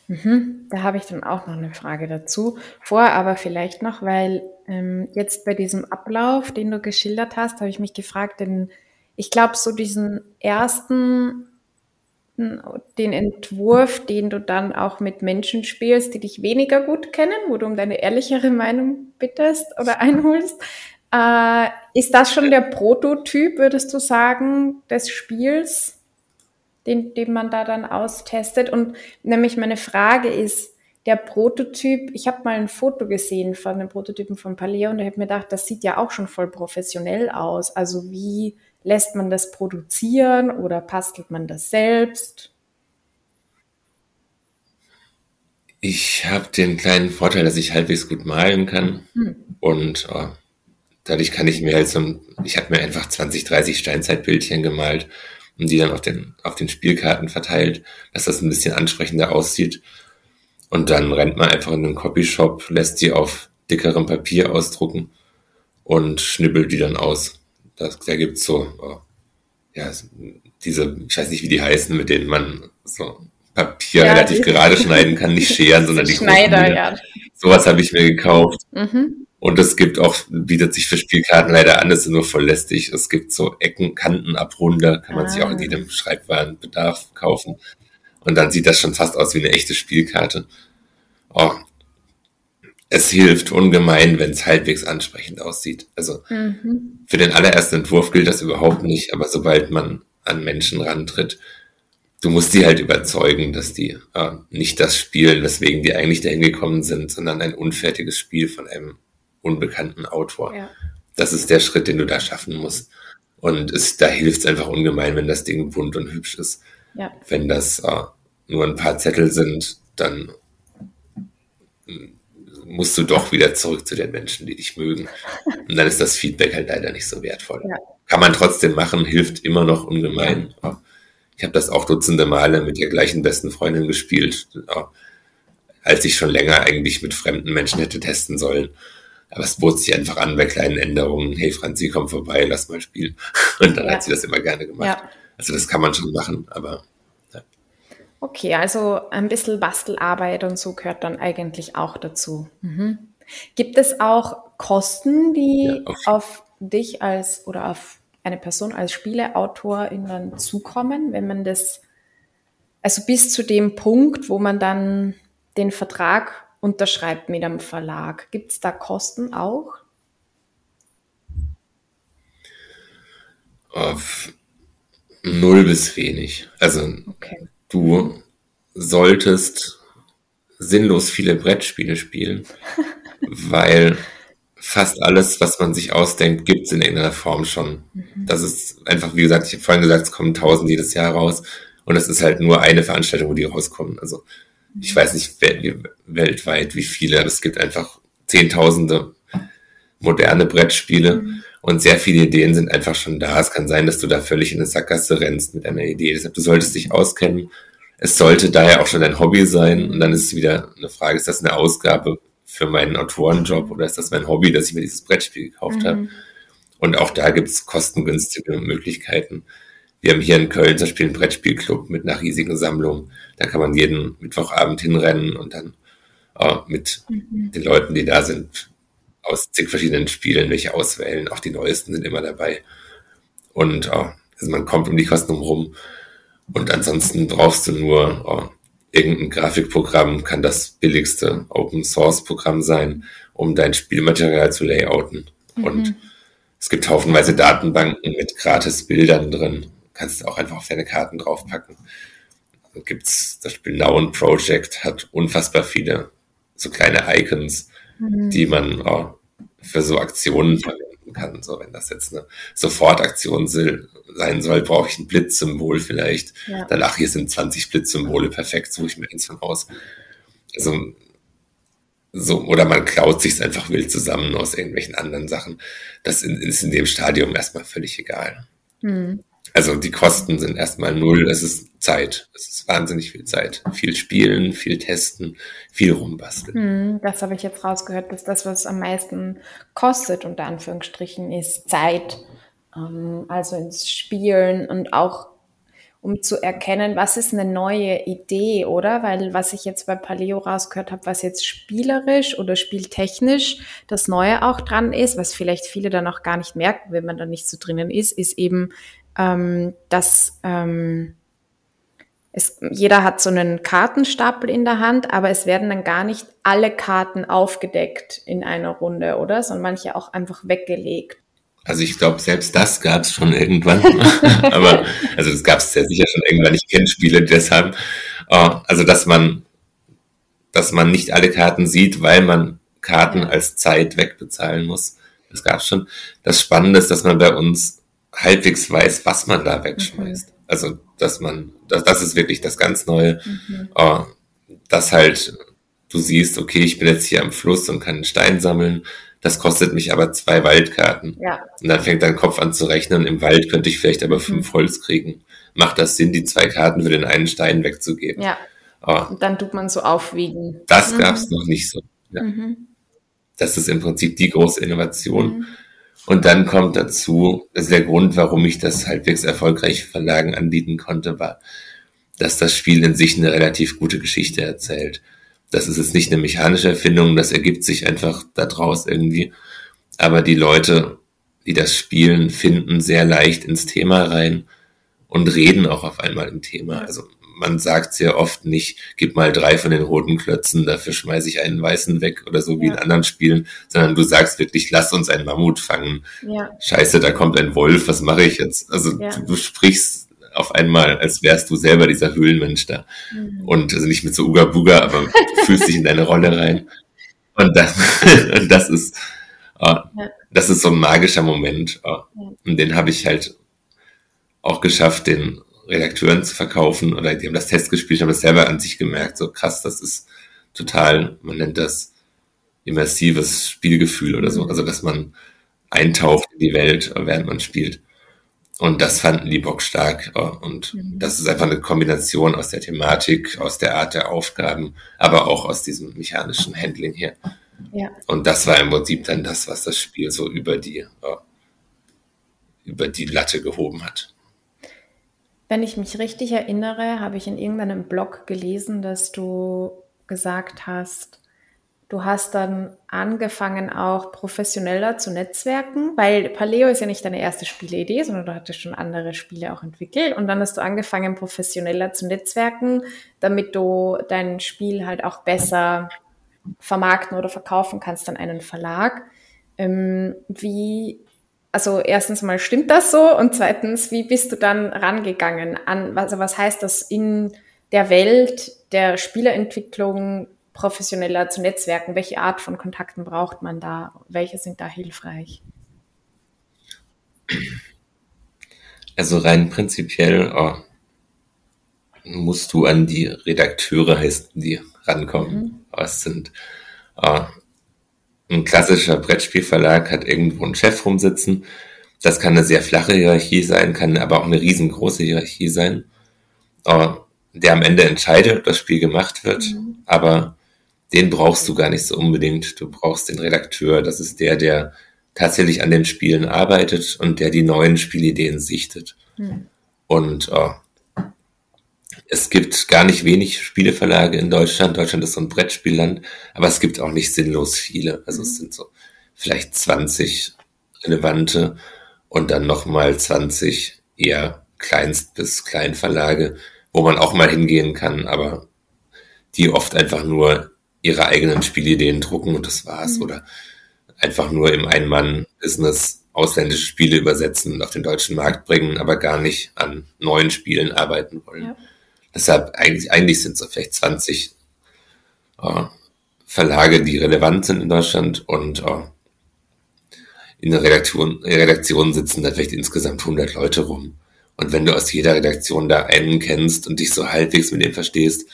Mhm. Da habe ich dann auch noch eine Frage dazu. Vorher aber vielleicht noch, weil ähm, jetzt bei diesem Ablauf, den du geschildert hast, habe ich mich gefragt, denn ich glaube, so diesen ersten den Entwurf, den du dann auch mit Menschen spielst, die dich weniger gut kennen, wo du um deine ehrlichere Meinung bittest oder einholst. Äh, ist das schon der Prototyp, würdest du sagen, des Spiels, den, den man da dann austestet? Und nämlich meine Frage ist, der Prototyp, ich habe mal ein Foto gesehen von dem Prototypen von Paleo und ich habe mir gedacht, das sieht ja auch schon voll professionell aus. Also wie Lässt man das produzieren oder bastelt man das selbst? Ich habe den kleinen Vorteil, dass ich halbwegs gut malen kann hm. und oh, dadurch kann ich mir halt so, ich habe mir einfach 20, 30 Steinzeitbildchen gemalt und die dann auf den, auf den Spielkarten verteilt, dass das ein bisschen ansprechender aussieht. Und dann rennt man einfach in den Copyshop, lässt die auf dickerem Papier ausdrucken und schnibbelt die dann aus. Das, da gibt's so, oh, ja, diese, ich weiß nicht, wie die heißen, mit denen man so Papier ja, relativ gerade schneiden kann, nicht scheren, sondern die Schneider, ja. Sowas habe ich mir gekauft. Mhm. Und es gibt auch, bietet sich für Spielkarten leider an, das ist nur voll lästig. Es gibt so Ecken, Kanten, Abrunder, kann man ah. sich auch in ah. jedem Schreibwarenbedarf kaufen. Und dann sieht das schon fast aus wie eine echte Spielkarte. Oh, es hilft ungemein, wenn es halbwegs ansprechend aussieht. Also mhm. für den allerersten Entwurf gilt das überhaupt nicht, aber sobald man an Menschen rantritt, du musst die halt überzeugen, dass die äh, nicht das spielen, weswegen die eigentlich dahin gekommen sind, sondern ein unfertiges Spiel von einem unbekannten Autor. Ja. Das ist der Schritt, den du da schaffen musst. Und es, da hilft es einfach ungemein, wenn das Ding bunt und hübsch ist. Ja. Wenn das äh, nur ein paar Zettel sind, dann musst du doch wieder zurück zu den Menschen, die dich mögen. Und dann ist das Feedback halt leider nicht so wertvoll. Ja. Kann man trotzdem machen, hilft immer noch ungemein. Ich habe das auch dutzende Male mit der gleichen besten Freundin gespielt, als ich schon länger eigentlich mit fremden Menschen hätte testen sollen. Aber es bot sich einfach an bei kleinen Änderungen. Hey Franzi, komm vorbei, lass mal spielen. Und dann ja. hat sie das immer gerne gemacht. Ja. Also das kann man schon machen, aber Okay, also ein bisschen Bastelarbeit und so gehört dann eigentlich auch dazu. Mhm. Gibt es auch Kosten, die ja, auf, auf dich als oder auf eine Person als Spieleautorin dann zukommen, wenn man das, also bis zu dem Punkt, wo man dann den Vertrag unterschreibt mit einem Verlag. Gibt es da Kosten auch? Auf null bis wenig. Also okay du solltest sinnlos viele Brettspiele spielen, weil fast alles, was man sich ausdenkt, gibt es in irgendeiner Form schon. Mhm. Das ist einfach, wie gesagt, ich habe vorhin gesagt, es kommen tausend jedes Jahr raus und es ist halt nur eine Veranstaltung, wo die rauskommen. Also ich weiß nicht weltweit, wie viele, es gibt einfach zehntausende moderne Brettspiele mhm. und sehr viele Ideen sind einfach schon da. Es kann sein, dass du da völlig in eine Sackgasse rennst mit einer Idee. Deshalb, du solltest dich auskennen. Es sollte daher auch schon dein Hobby sein und dann ist es wieder eine Frage, ist das eine Ausgabe für meinen Autorenjob oder ist das mein Hobby, dass ich mir dieses Brettspiel gekauft mhm. habe? Und auch da gibt es kostengünstige Möglichkeiten. Wir haben hier in Köln zum Beispiel einen Brettspielclub mit einer riesigen Sammlung. Da kann man jeden Mittwochabend hinrennen und dann äh, mit mhm. den Leuten, die da sind, aus zig verschiedenen Spielen welche auswählen. Auch die neuesten sind immer dabei. Und oh, also man kommt um die Kosten rum. Und ansonsten brauchst du nur oh, irgendein Grafikprogramm, kann das billigste Open Source Programm sein, um dein Spielmaterial zu layouten. Mhm. Und es gibt haufenweise Datenbanken mit gratis Bildern drin. Kannst auch einfach auf deine Karten draufpacken. Dann gibt's das Spiel Noun Project, hat unfassbar viele so kleine Icons, mhm. die man oh, für so Aktionen verwenden kann. So, wenn das jetzt eine Sofortaktion sein soll, brauche ich ein Blitzsymbol vielleicht. Ja. Dann, ach, hier sind 20 Blitzsymbole, perfekt, suche ich mir eins von aus. Also, so, oder man klaut sich einfach wild zusammen aus irgendwelchen anderen Sachen. Das ist in dem Stadium erstmal völlig egal. Mhm. Also die Kosten sind erstmal null. Es ist Zeit. Es ist wahnsinnig viel Zeit. Viel spielen, viel testen, viel rumbasteln. Hm, das habe ich jetzt rausgehört, dass das, was am meisten kostet, unter Anführungsstrichen, ist Zeit. Ähm, also ins Spielen und auch um zu erkennen, was ist eine neue Idee, oder? Weil was ich jetzt bei Paleo rausgehört habe, was jetzt spielerisch oder spieltechnisch das Neue auch dran ist, was vielleicht viele dann auch gar nicht merken, wenn man da nicht so drinnen ist, ist eben ähm, dass ähm, es, jeder hat so einen Kartenstapel in der Hand, aber es werden dann gar nicht alle Karten aufgedeckt in einer Runde, oder? Sondern manche auch einfach weggelegt. Also ich glaube, selbst das gab es schon irgendwann. aber also das gab es sehr sicher schon irgendwann. Ich kenne Spiele deshalb. Oh, also dass man, dass man nicht alle Karten sieht, weil man Karten als Zeit wegbezahlen muss. Das gab es schon. Das Spannende ist, dass man bei uns halbwegs weiß, was man da wegschmeißt. Mhm. Also, dass man, das, das ist wirklich das ganz Neue, mhm. uh, dass halt du siehst, okay, ich bin jetzt hier am Fluss und kann einen Stein sammeln, das kostet mich aber zwei Waldkarten. Ja. Und dann fängt dein Kopf an zu rechnen, im Wald könnte ich vielleicht aber fünf mhm. Holz kriegen. Macht das Sinn, die zwei Karten für den einen Stein wegzugeben? Ja. Uh, und dann tut man so aufwiegen. Das mhm. gab es noch nicht so. Ja. Mhm. Das ist im Prinzip die große Innovation. Mhm. Und dann kommt dazu, ist der Grund, warum ich das halbwegs erfolgreich Verlagen anbieten konnte, war, dass das Spiel in sich eine relativ gute Geschichte erzählt. Das ist jetzt nicht eine mechanische Erfindung, das ergibt sich einfach daraus irgendwie. Aber die Leute, die das spielen, finden sehr leicht ins Thema rein und reden auch auf einmal im Thema. Also man sagt sehr oft nicht, gib mal drei von den roten Klötzen, dafür schmeiße ich einen weißen weg oder so wie ja. in anderen Spielen, sondern du sagst wirklich, lass uns einen Mammut fangen. Ja. Scheiße, da kommt ein Wolf, was mache ich jetzt? Also ja. du, du, sprichst auf einmal, als wärst du selber dieser Höhlenmensch da. Mhm. Und also nicht mit so Uga Buga, aber du fühlst dich in deine Rolle rein. Und das, und das ist, Ja. Das ist so ein magischer Moment. Und den habe ich halt auch geschafft, den Redakteuren zu verkaufen oder die haben das Test gespielt, haben das selber an sich gemerkt, so krass, das ist total, man nennt das immersives Spielgefühl oder so, mhm. also dass man eintaucht in die Welt, während man spielt. Und das fanden die Bock stark. Und mhm. das ist einfach eine Kombination aus der Thematik, aus der Art der Aufgaben, aber auch aus diesem mechanischen Handling hier. Ja. Und das war im Prinzip dann das, was das Spiel so über die, über die Latte gehoben hat. Wenn ich mich richtig erinnere, habe ich in irgendeinem Blog gelesen, dass du gesagt hast, du hast dann angefangen auch professioneller zu netzwerken, weil Paleo ist ja nicht deine erste Spieleidee, sondern du hattest schon andere Spiele auch entwickelt und dann hast du angefangen professioneller zu netzwerken, damit du dein Spiel halt auch besser vermarkten oder verkaufen kannst an einen Verlag. Ähm, wie also erstens mal stimmt das so und zweitens, wie bist du dann rangegangen an, also was heißt das in der Welt der Spielerentwicklung professioneller zu netzwerken? Welche Art von Kontakten braucht man da? Welche sind da hilfreich? Also rein prinzipiell oh, musst du an die Redakteure, heißt die, rankommen. Mhm. Es sind oh, ein klassischer Brettspielverlag hat irgendwo einen Chef rumsitzen. Das kann eine sehr flache Hierarchie sein, kann aber auch eine riesengroße Hierarchie sein, äh, der am Ende entscheidet, ob das Spiel gemacht wird. Mhm. Aber den brauchst du gar nicht so unbedingt. Du brauchst den Redakteur. Das ist der, der tatsächlich an den Spielen arbeitet und der die neuen Spielideen sichtet. Mhm. Und äh, es gibt gar nicht wenig Spieleverlage in Deutschland. Deutschland ist so ein Brettspielland, aber es gibt auch nicht sinnlos viele. Also es mhm. sind so vielleicht 20 relevante und dann nochmal 20 eher Kleinst- bis Kleinverlage, wo man auch mal hingehen kann, aber die oft einfach nur ihre eigenen Spielideen drucken und das war's. Mhm. Oder einfach nur im Ein-Mann-Business ausländische Spiele übersetzen und auf den deutschen Markt bringen, aber gar nicht an neuen Spielen arbeiten wollen. Ja. Deshalb eigentlich, eigentlich sind es vielleicht 20 äh, Verlage, die relevant sind in Deutschland und äh, in der Redaktion, Redaktion sitzen da vielleicht insgesamt 100 Leute rum. Und wenn du aus jeder Redaktion da einen kennst und dich so halbwegs mit ihm verstehst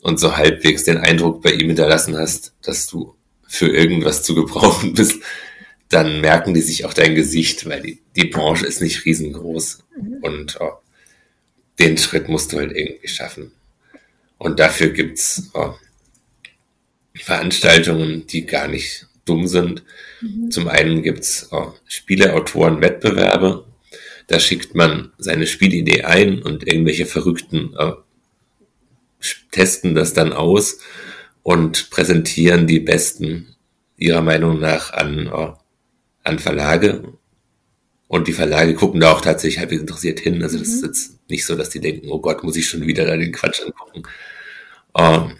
und so halbwegs den Eindruck bei ihm hinterlassen hast, dass du für irgendwas zu gebrauchen bist, dann merken die sich auch dein Gesicht, weil die, die Branche ist nicht riesengroß. Mhm. Und oh, den Schritt musst du halt irgendwie schaffen. Und dafür gibt's oh, Veranstaltungen, die gar nicht dumm sind. Mhm. Zum einen gibt's oh, Spieleautoren-Wettbewerbe. Da schickt man seine Spielidee ein und irgendwelche Verrückten oh, testen das dann aus und präsentieren die besten ihrer Meinung nach an, oh, an Verlage und die Verlage gucken da auch tatsächlich halbwegs interessiert hin. Also das mhm. ist jetzt nicht so, dass die denken, oh Gott, muss ich schon wieder da den Quatsch angucken. Ähm,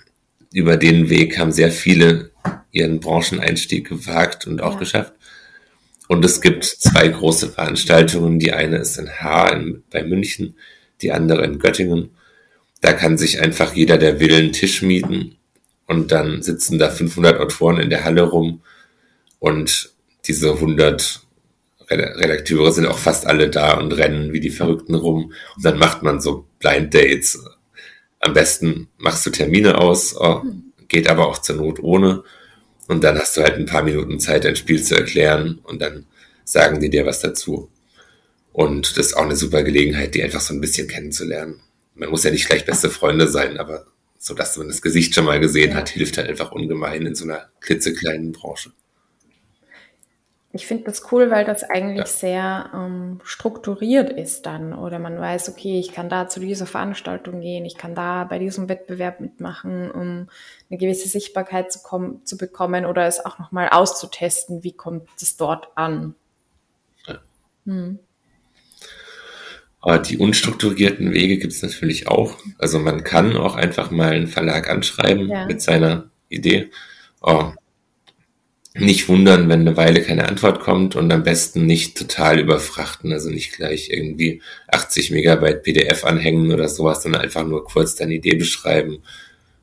über den Weg haben sehr viele ihren Brancheneinstieg gewagt und auch ja. geschafft. Und es gibt zwei große Veranstaltungen. Die eine ist in Haar in, bei München, die andere in Göttingen. Da kann sich einfach jeder, der will, einen Tisch mieten. Und dann sitzen da 500 Autoren in der Halle rum. Und diese 100 Redakteure sind auch fast alle da und rennen wie die Verrückten rum. Und dann macht man so Blind Dates. Am besten machst du Termine aus, oh, geht aber auch zur Not ohne. Und dann hast du halt ein paar Minuten Zeit, ein Spiel zu erklären und dann sagen die dir was dazu. Und das ist auch eine super Gelegenheit, die einfach so ein bisschen kennenzulernen. Man muss ja nicht gleich beste Freunde sein, aber so dass man das Gesicht schon mal gesehen hat, hilft halt einfach ungemein in so einer klitzekleinen Branche. Ich finde das cool, weil das eigentlich ja. sehr ähm, strukturiert ist dann. Oder man weiß, okay, ich kann da zu dieser Veranstaltung gehen, ich kann da bei diesem Wettbewerb mitmachen, um eine gewisse Sichtbarkeit zu, zu bekommen oder es auch nochmal auszutesten, wie kommt es dort an. Ja. Hm. Aber die unstrukturierten Wege gibt es natürlich auch. Also man kann auch einfach mal einen Verlag anschreiben ja. mit seiner Idee. Oh, nicht wundern, wenn eine Weile keine Antwort kommt und am besten nicht total überfrachten, also nicht gleich irgendwie 80 Megabyte PDF anhängen oder sowas, sondern einfach nur kurz deine Idee beschreiben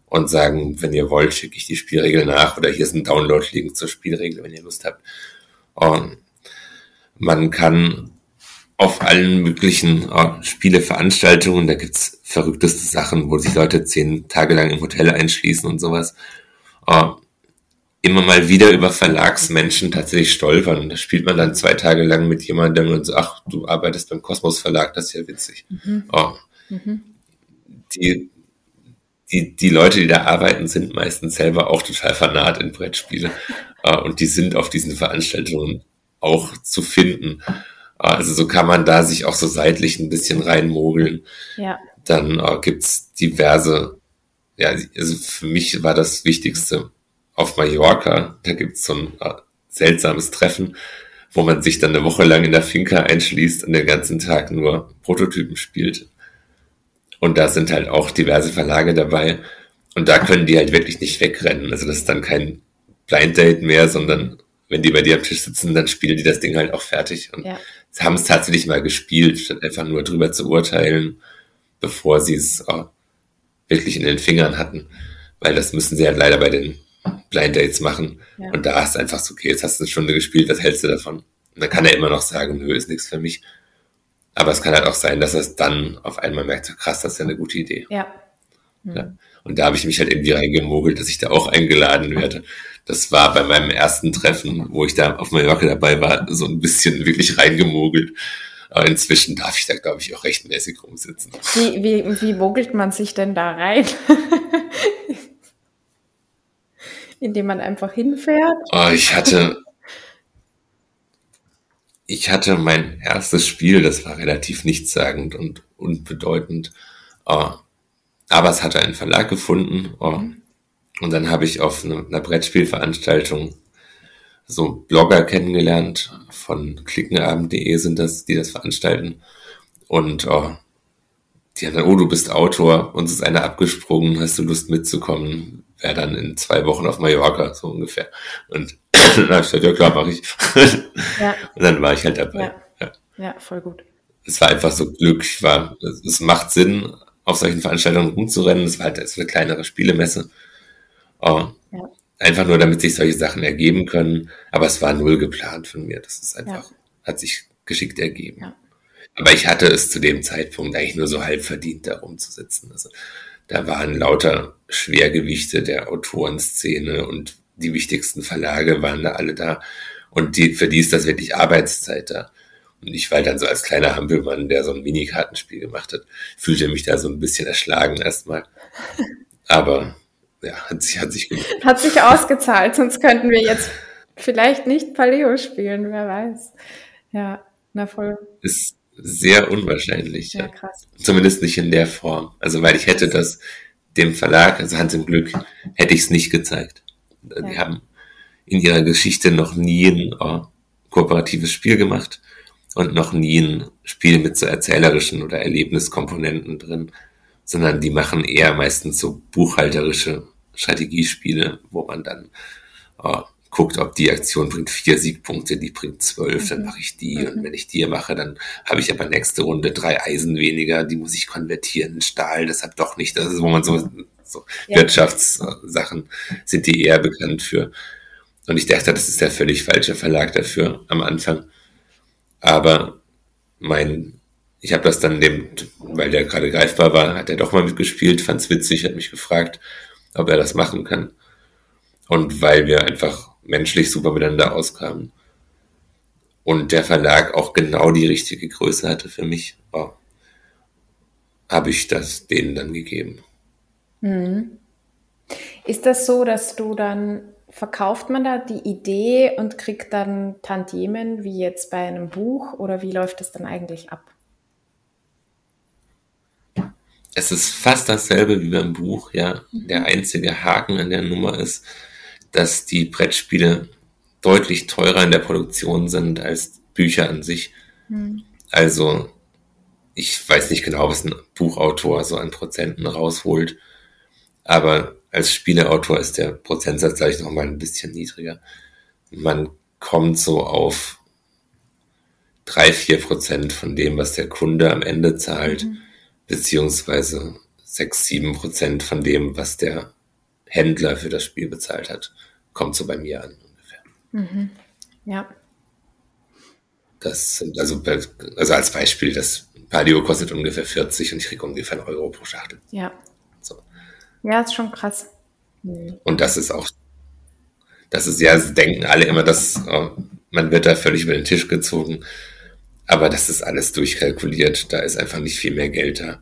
und sagen, wenn ihr wollt, schicke ich die Spielregel nach oder hier ist ein Download-Link zur Spielregel, wenn ihr Lust habt. Und man kann auf allen möglichen äh, Spieleveranstaltungen, da gibt's verrückteste Sachen, wo sich Leute zehn Tage lang im Hotel einschließen und sowas, äh, immer mal wieder über Verlagsmenschen tatsächlich stolpern. Und da spielt man dann zwei Tage lang mit jemandem und so, ach, du arbeitest beim Kosmos Verlag, das ist ja witzig. Mhm. Oh. Mhm. Die, die, die Leute, die da arbeiten, sind meistens selber auch total fanat in Brettspiele. uh, und die sind auf diesen Veranstaltungen auch zu finden. Uh, also so kann man da sich auch so seitlich ein bisschen reinmogeln. Ja. Dann uh, gibt's diverse, ja, also für mich war das Wichtigste auf Mallorca, da gibt's so ein seltsames Treffen, wo man sich dann eine Woche lang in der Finca einschließt und den ganzen Tag nur Prototypen spielt. Und da sind halt auch diverse Verlage dabei. Und da können die halt wirklich nicht wegrennen. Also das ist dann kein Blind Date mehr, sondern wenn die bei dir am Tisch sitzen, dann spielen die das Ding halt auch fertig. Und ja. sie haben es tatsächlich mal gespielt, statt einfach nur drüber zu urteilen, bevor sie es oh, wirklich in den Fingern hatten. Weil das müssen sie halt leider bei den Blind Dates machen. Ja. Und da ist einfach so, okay, jetzt hast du eine Stunde gespielt, was hältst du davon? Und dann kann er immer noch sagen, nö, ist nichts für mich. Aber es kann halt auch sein, dass er es dann auf einmal merkt, so krass, das ist ja eine gute Idee. Ja. Mhm. ja. Und da habe ich mich halt irgendwie reingemogelt, dass ich da auch eingeladen werde. Das war bei meinem ersten Treffen, wo ich da auf Mallorca dabei war, so ein bisschen wirklich reingemogelt. Aber inzwischen darf ich da, glaube ich, auch rechtmäßig rumsitzen. Wie, wie, wie mogelt man sich denn da rein? Indem man einfach hinfährt? Oh, ich hatte, ich hatte mein erstes Spiel, das war relativ nichtssagend und unbedeutend. Uh, aber es hatte einen Verlag gefunden. Uh, und dann habe ich auf eine, einer Brettspielveranstaltung so Blogger kennengelernt. Von klickenabend.de sind das, die das veranstalten. Und uh, die haben dann, oh, du bist Autor, uns ist einer abgesprungen, hast du Lust mitzukommen? Wäre dann in zwei Wochen auf Mallorca, so ungefähr. Und dann habe ich gesagt, ja klar, mache ich. Ja. Und dann war ich halt dabei. Ja. ja. ja, voll gut. Es war einfach so Glück. Ich war, es macht Sinn, auf solchen Veranstaltungen rumzurennen. Es war halt eine kleinere Spielemesse. Oh, ja. Einfach nur, damit sich solche Sachen ergeben können. Aber es war null geplant von mir. Das ist einfach, hat sich geschickt ergeben. Aber ich hatte es zu dem Zeitpunkt eigentlich nur so halb verdient, da rumzusitzen. Also, da waren lauter Schwergewichte der Autorenszene und die wichtigsten Verlage waren da alle da. Und die, für die ist das wirklich Arbeitszeit da. Und ich war dann so als kleiner Hampelmann, der so ein Minikartenspiel gemacht hat, fühlte mich da so ein bisschen erschlagen erstmal. Aber ja, hat sich, hat sich Hat sich ausgezahlt, sonst könnten wir jetzt vielleicht nicht Paleo spielen, wer weiß. Ja, na voll. Ist sehr unwahrscheinlich. Ja, krass. Zumindest nicht in der Form. Also, weil ich hätte das dem Verlag, also Hans im Glück, hätte ich es nicht gezeigt. Ja. Die haben in ihrer Geschichte noch nie ein oh, kooperatives Spiel gemacht und noch nie ein Spiel mit so erzählerischen oder Erlebniskomponenten drin, sondern die machen eher meistens so buchhalterische Strategiespiele, wo man dann oh, guckt, ob die Aktion bringt vier Siegpunkte, die bringt zwölf, mhm. dann mache ich die. Mhm. Und wenn ich die mache, dann habe ich aber nächste Runde drei Eisen weniger, die muss ich konvertieren in Stahl, deshalb doch nicht. Das ist, wo man so so ja. Wirtschaftssachen sind die eher bekannt für. Und ich dachte, das ist der völlig falsche Verlag dafür am Anfang. Aber mein, ich habe das dann dem, weil der gerade greifbar war, hat er doch mal mitgespielt, fand's witzig, hat mich gefragt, ob er das machen kann. Und weil wir einfach menschlich super miteinander auskamen. Und der Verlag auch genau die richtige Größe hatte für mich, oh, habe ich das denen dann gegeben. Mhm. Ist das so, dass du dann verkauft man da die Idee und kriegt dann Tantiemen wie jetzt bei einem Buch oder wie läuft das dann eigentlich ab? Es ist fast dasselbe wie beim Buch, ja. Der einzige Haken an der Nummer ist, dass die Brettspiele deutlich teurer in der Produktion sind als Bücher an sich. Mhm. Also, ich weiß nicht genau, was ein Buchautor so an Prozenten rausholt. Aber als Spieleautor ist der Prozentsatz gleich noch mal ein bisschen niedriger. Man kommt so auf drei, vier Prozent von dem, was der Kunde am Ende zahlt, mhm. beziehungsweise sechs, sieben Prozent von dem, was der Händler für das Spiel bezahlt hat, kommt so bei mir an ungefähr. Mhm. Ja. Das sind also, also als Beispiel, das Palio kostet ungefähr 40 und ich kriege ungefähr einen Euro pro Schachtel. Ja. So. Ja, ist schon krass. Und das ist auch, das ist ja, denken alle immer, dass oh, man wird da völlig über den Tisch gezogen. Aber das ist alles durchkalkuliert. Da ist einfach nicht viel mehr Geld da.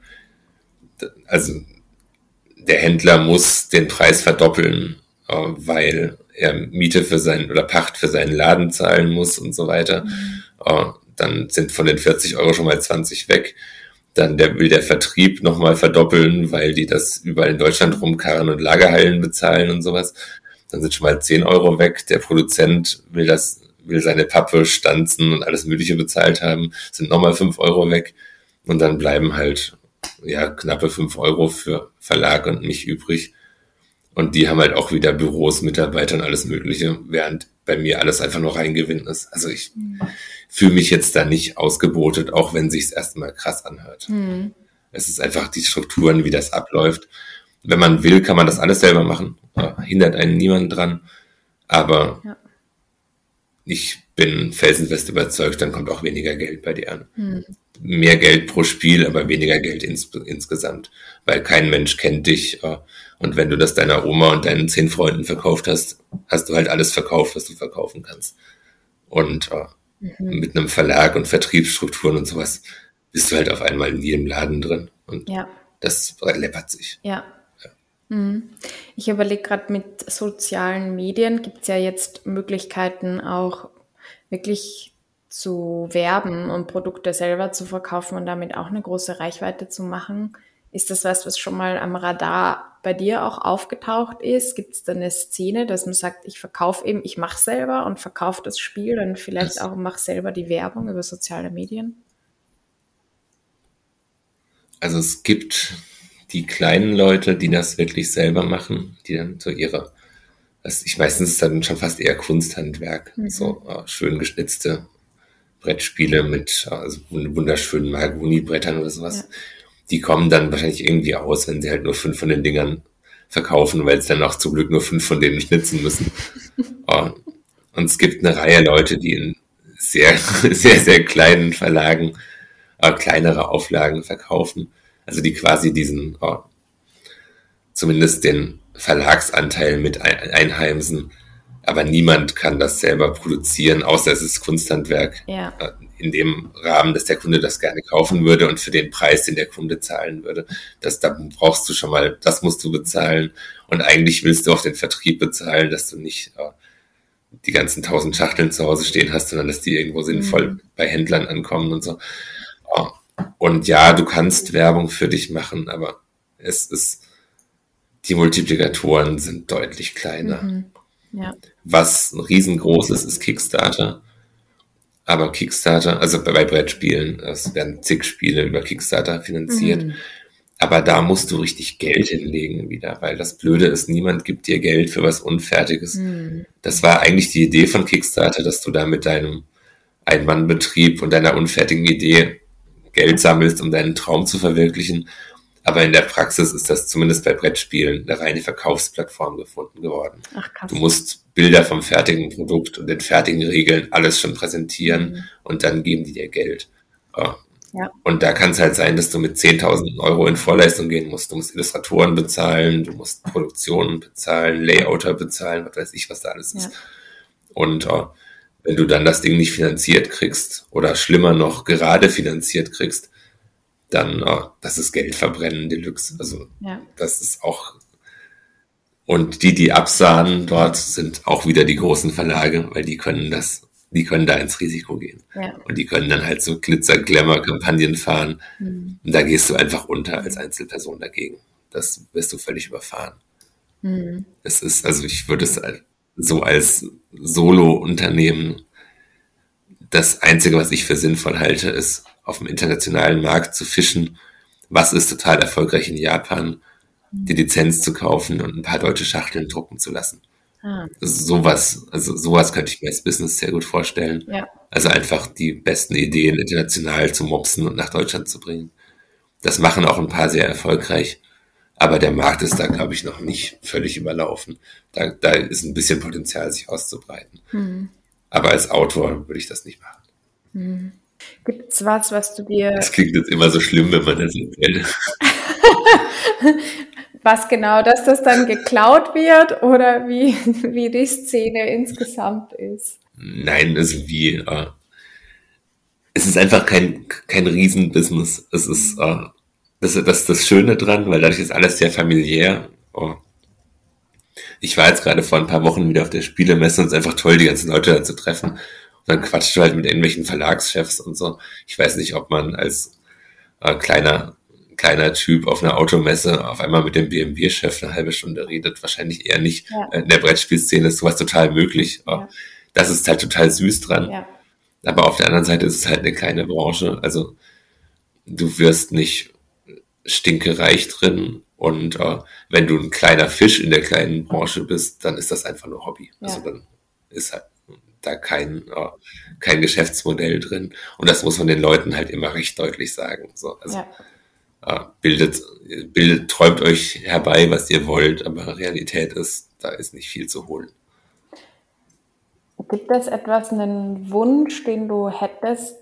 Also der Händler muss den Preis verdoppeln, äh, weil er Miete für seinen oder Pacht für seinen Laden zahlen muss und so weiter. Mhm. Äh, dann sind von den 40 Euro schon mal 20 weg. Dann der, will der Vertrieb nochmal verdoppeln, weil die das überall in Deutschland rumkarren und Lagerhallen bezahlen und sowas. Dann sind schon mal 10 Euro weg. Der Produzent will das, will seine Pappe, Stanzen und alles Mögliche bezahlt haben, sind nochmal 5 Euro weg. Und dann bleiben halt, ja, knappe 5 Euro für Verlag und mich übrig. Und die haben halt auch wieder Büros, Mitarbeiter und alles Mögliche, während bei mir alles einfach nur reingewinn ist. Also ich mhm. fühle mich jetzt da nicht ausgebotet, auch wenn sich's erstmal krass anhört. Mhm. Es ist einfach die Strukturen, wie das abläuft. Wenn man will, kann man das alles selber machen. hindert einen niemand dran. Aber ja. Ich bin felsenfest überzeugt, dann kommt auch weniger Geld bei dir an. Mhm mehr Geld pro Spiel, aber weniger Geld ins, insgesamt, weil kein Mensch kennt dich. Und wenn du das deiner Oma und deinen zehn Freunden verkauft hast, hast du halt alles verkauft, was du verkaufen kannst. Und äh, mhm. mit einem Verlag und Vertriebsstrukturen und sowas bist du halt auf einmal in jedem Laden drin. Und ja. das läppert sich. Ja. Mhm. Ich überlege gerade mit sozialen Medien gibt es ja jetzt Möglichkeiten auch wirklich zu werben und Produkte selber zu verkaufen und damit auch eine große Reichweite zu machen. Ist das was, was schon mal am Radar bei dir auch aufgetaucht ist? Gibt es da eine Szene, dass man sagt, ich verkaufe eben, ich mache selber und verkaufe das Spiel und vielleicht auch mache selber die Werbung über soziale Medien? Also es gibt die kleinen Leute, die das wirklich selber machen, die dann so ihre, was ich meistens dann schon fast eher Kunsthandwerk, mhm. so uh, schön geschnitzte Brettspiele mit also wunderschönen Mahagoni-Brettern oder sowas. Ja. Die kommen dann wahrscheinlich irgendwie aus, wenn sie halt nur fünf von den Dingern verkaufen, weil sie dann auch zum Glück nur fünf von denen schnitzen müssen. Und es gibt eine Reihe Leute, die in sehr, sehr, sehr kleinen Verlagen äh, kleinere Auflagen verkaufen. Also die quasi diesen, oh, zumindest den Verlagsanteil mit einheimsen aber niemand kann das selber produzieren, außer es ist Kunsthandwerk. Ja. Äh, in dem Rahmen, dass der Kunde das gerne kaufen würde und für den Preis, den der Kunde zahlen würde. Das, da brauchst du schon mal, das musst du bezahlen. Und eigentlich willst du auch den Vertrieb bezahlen, dass du nicht äh, die ganzen tausend Schachteln zu Hause stehen hast, sondern dass die irgendwo sinnvoll mhm. bei Händlern ankommen und so. Äh, und ja, du kannst Werbung für dich machen, aber es ist, die Multiplikatoren sind deutlich kleiner. Mhm. Ja. Was riesengroß ist, ist Kickstarter. Aber Kickstarter, also bei Brettspielen, es werden zig Spiele über Kickstarter finanziert. Mhm. Aber da musst du richtig Geld hinlegen wieder, weil das Blöde ist, niemand gibt dir Geld für was Unfertiges. Mhm. Das war eigentlich die Idee von Kickstarter, dass du da mit deinem Ein-Mann-Betrieb und deiner unfertigen Idee Geld sammelst, um deinen Traum zu verwirklichen. Aber in der Praxis ist das zumindest bei Brettspielen eine reine Verkaufsplattform gefunden geworden. Ach, krass. Du musst Bilder vom fertigen Produkt und den fertigen Regeln alles schon präsentieren mhm. und dann geben die dir Geld. Ja. Und da kann es halt sein, dass du mit 10.000 Euro in Vorleistung gehen musst. Du musst Illustratoren bezahlen, du musst Produktionen bezahlen, Layouter bezahlen, was weiß ich, was da alles ist. Und uh, wenn du dann das Ding nicht finanziert kriegst oder schlimmer noch gerade finanziert kriegst, dann, oh, das ist Geld verbrennen Deluxe. Also ja. das ist auch. Und die, die absahen dort, sind auch wieder die großen Verlage, weil die können das, die können da ins Risiko gehen. Ja. Und die können dann halt so Glitzer-Glamour-Kampagnen fahren. Mhm. Und da gehst du einfach unter als Einzelperson dagegen. Das wirst du völlig überfahren. Mhm. Es ist, also ich würde es so als Solo-Unternehmen, das Einzige, was ich für sinnvoll halte, ist, auf dem internationalen Markt zu fischen. Was ist total erfolgreich in Japan? Die Lizenz zu kaufen und ein paar deutsche Schachteln drucken zu lassen. Ah. Sowas, also sowas könnte ich mir als Business sehr gut vorstellen. Ja. Also einfach die besten Ideen international zu mopsen und nach Deutschland zu bringen. Das machen auch ein paar sehr erfolgreich. Aber der Markt ist da, glaube ich, noch nicht völlig überlaufen. Da, da ist ein bisschen Potenzial, sich auszubreiten. Mhm. Aber als Autor würde ich das nicht machen. Hm. Gibt es was, was du dir. Das klingt jetzt immer so schlimm, wenn man das erzählt. was genau, dass das dann geklaut wird oder wie, wie die Szene insgesamt ist? Nein, also wie. Äh, es ist einfach kein, kein Riesenbusiness. Es ist. Äh, das, das ist das Schöne dran, weil dadurch ist alles sehr familiär. Oh. Ich war jetzt gerade vor ein paar Wochen wieder auf der Spielemesse und es ist einfach toll, die ganzen Leute da zu treffen. Und dann quatscht du halt mit irgendwelchen Verlagschefs und so. Ich weiß nicht, ob man als äh, kleiner, kleiner Typ auf einer Automesse auf einmal mit dem BMW-Chef eine halbe Stunde redet. Wahrscheinlich eher nicht. Ja. Äh, in der Brettspielszene ist sowas total möglich. Oh. Ja. Das ist halt total süß dran. Ja. Aber auf der anderen Seite ist es halt eine kleine Branche. Also du wirst nicht stinkereich drin. Und äh, wenn du ein kleiner Fisch in der kleinen Branche bist, dann ist das einfach nur Hobby. Ja. Also dann ist halt da kein, äh, kein Geschäftsmodell drin. Und das muss man den Leuten halt immer recht deutlich sagen. So, also, ja. äh, bildet, bildet, träumt euch herbei, was ihr wollt, aber Realität ist, da ist nicht viel zu holen. Gibt es etwas, einen Wunsch, den du hättest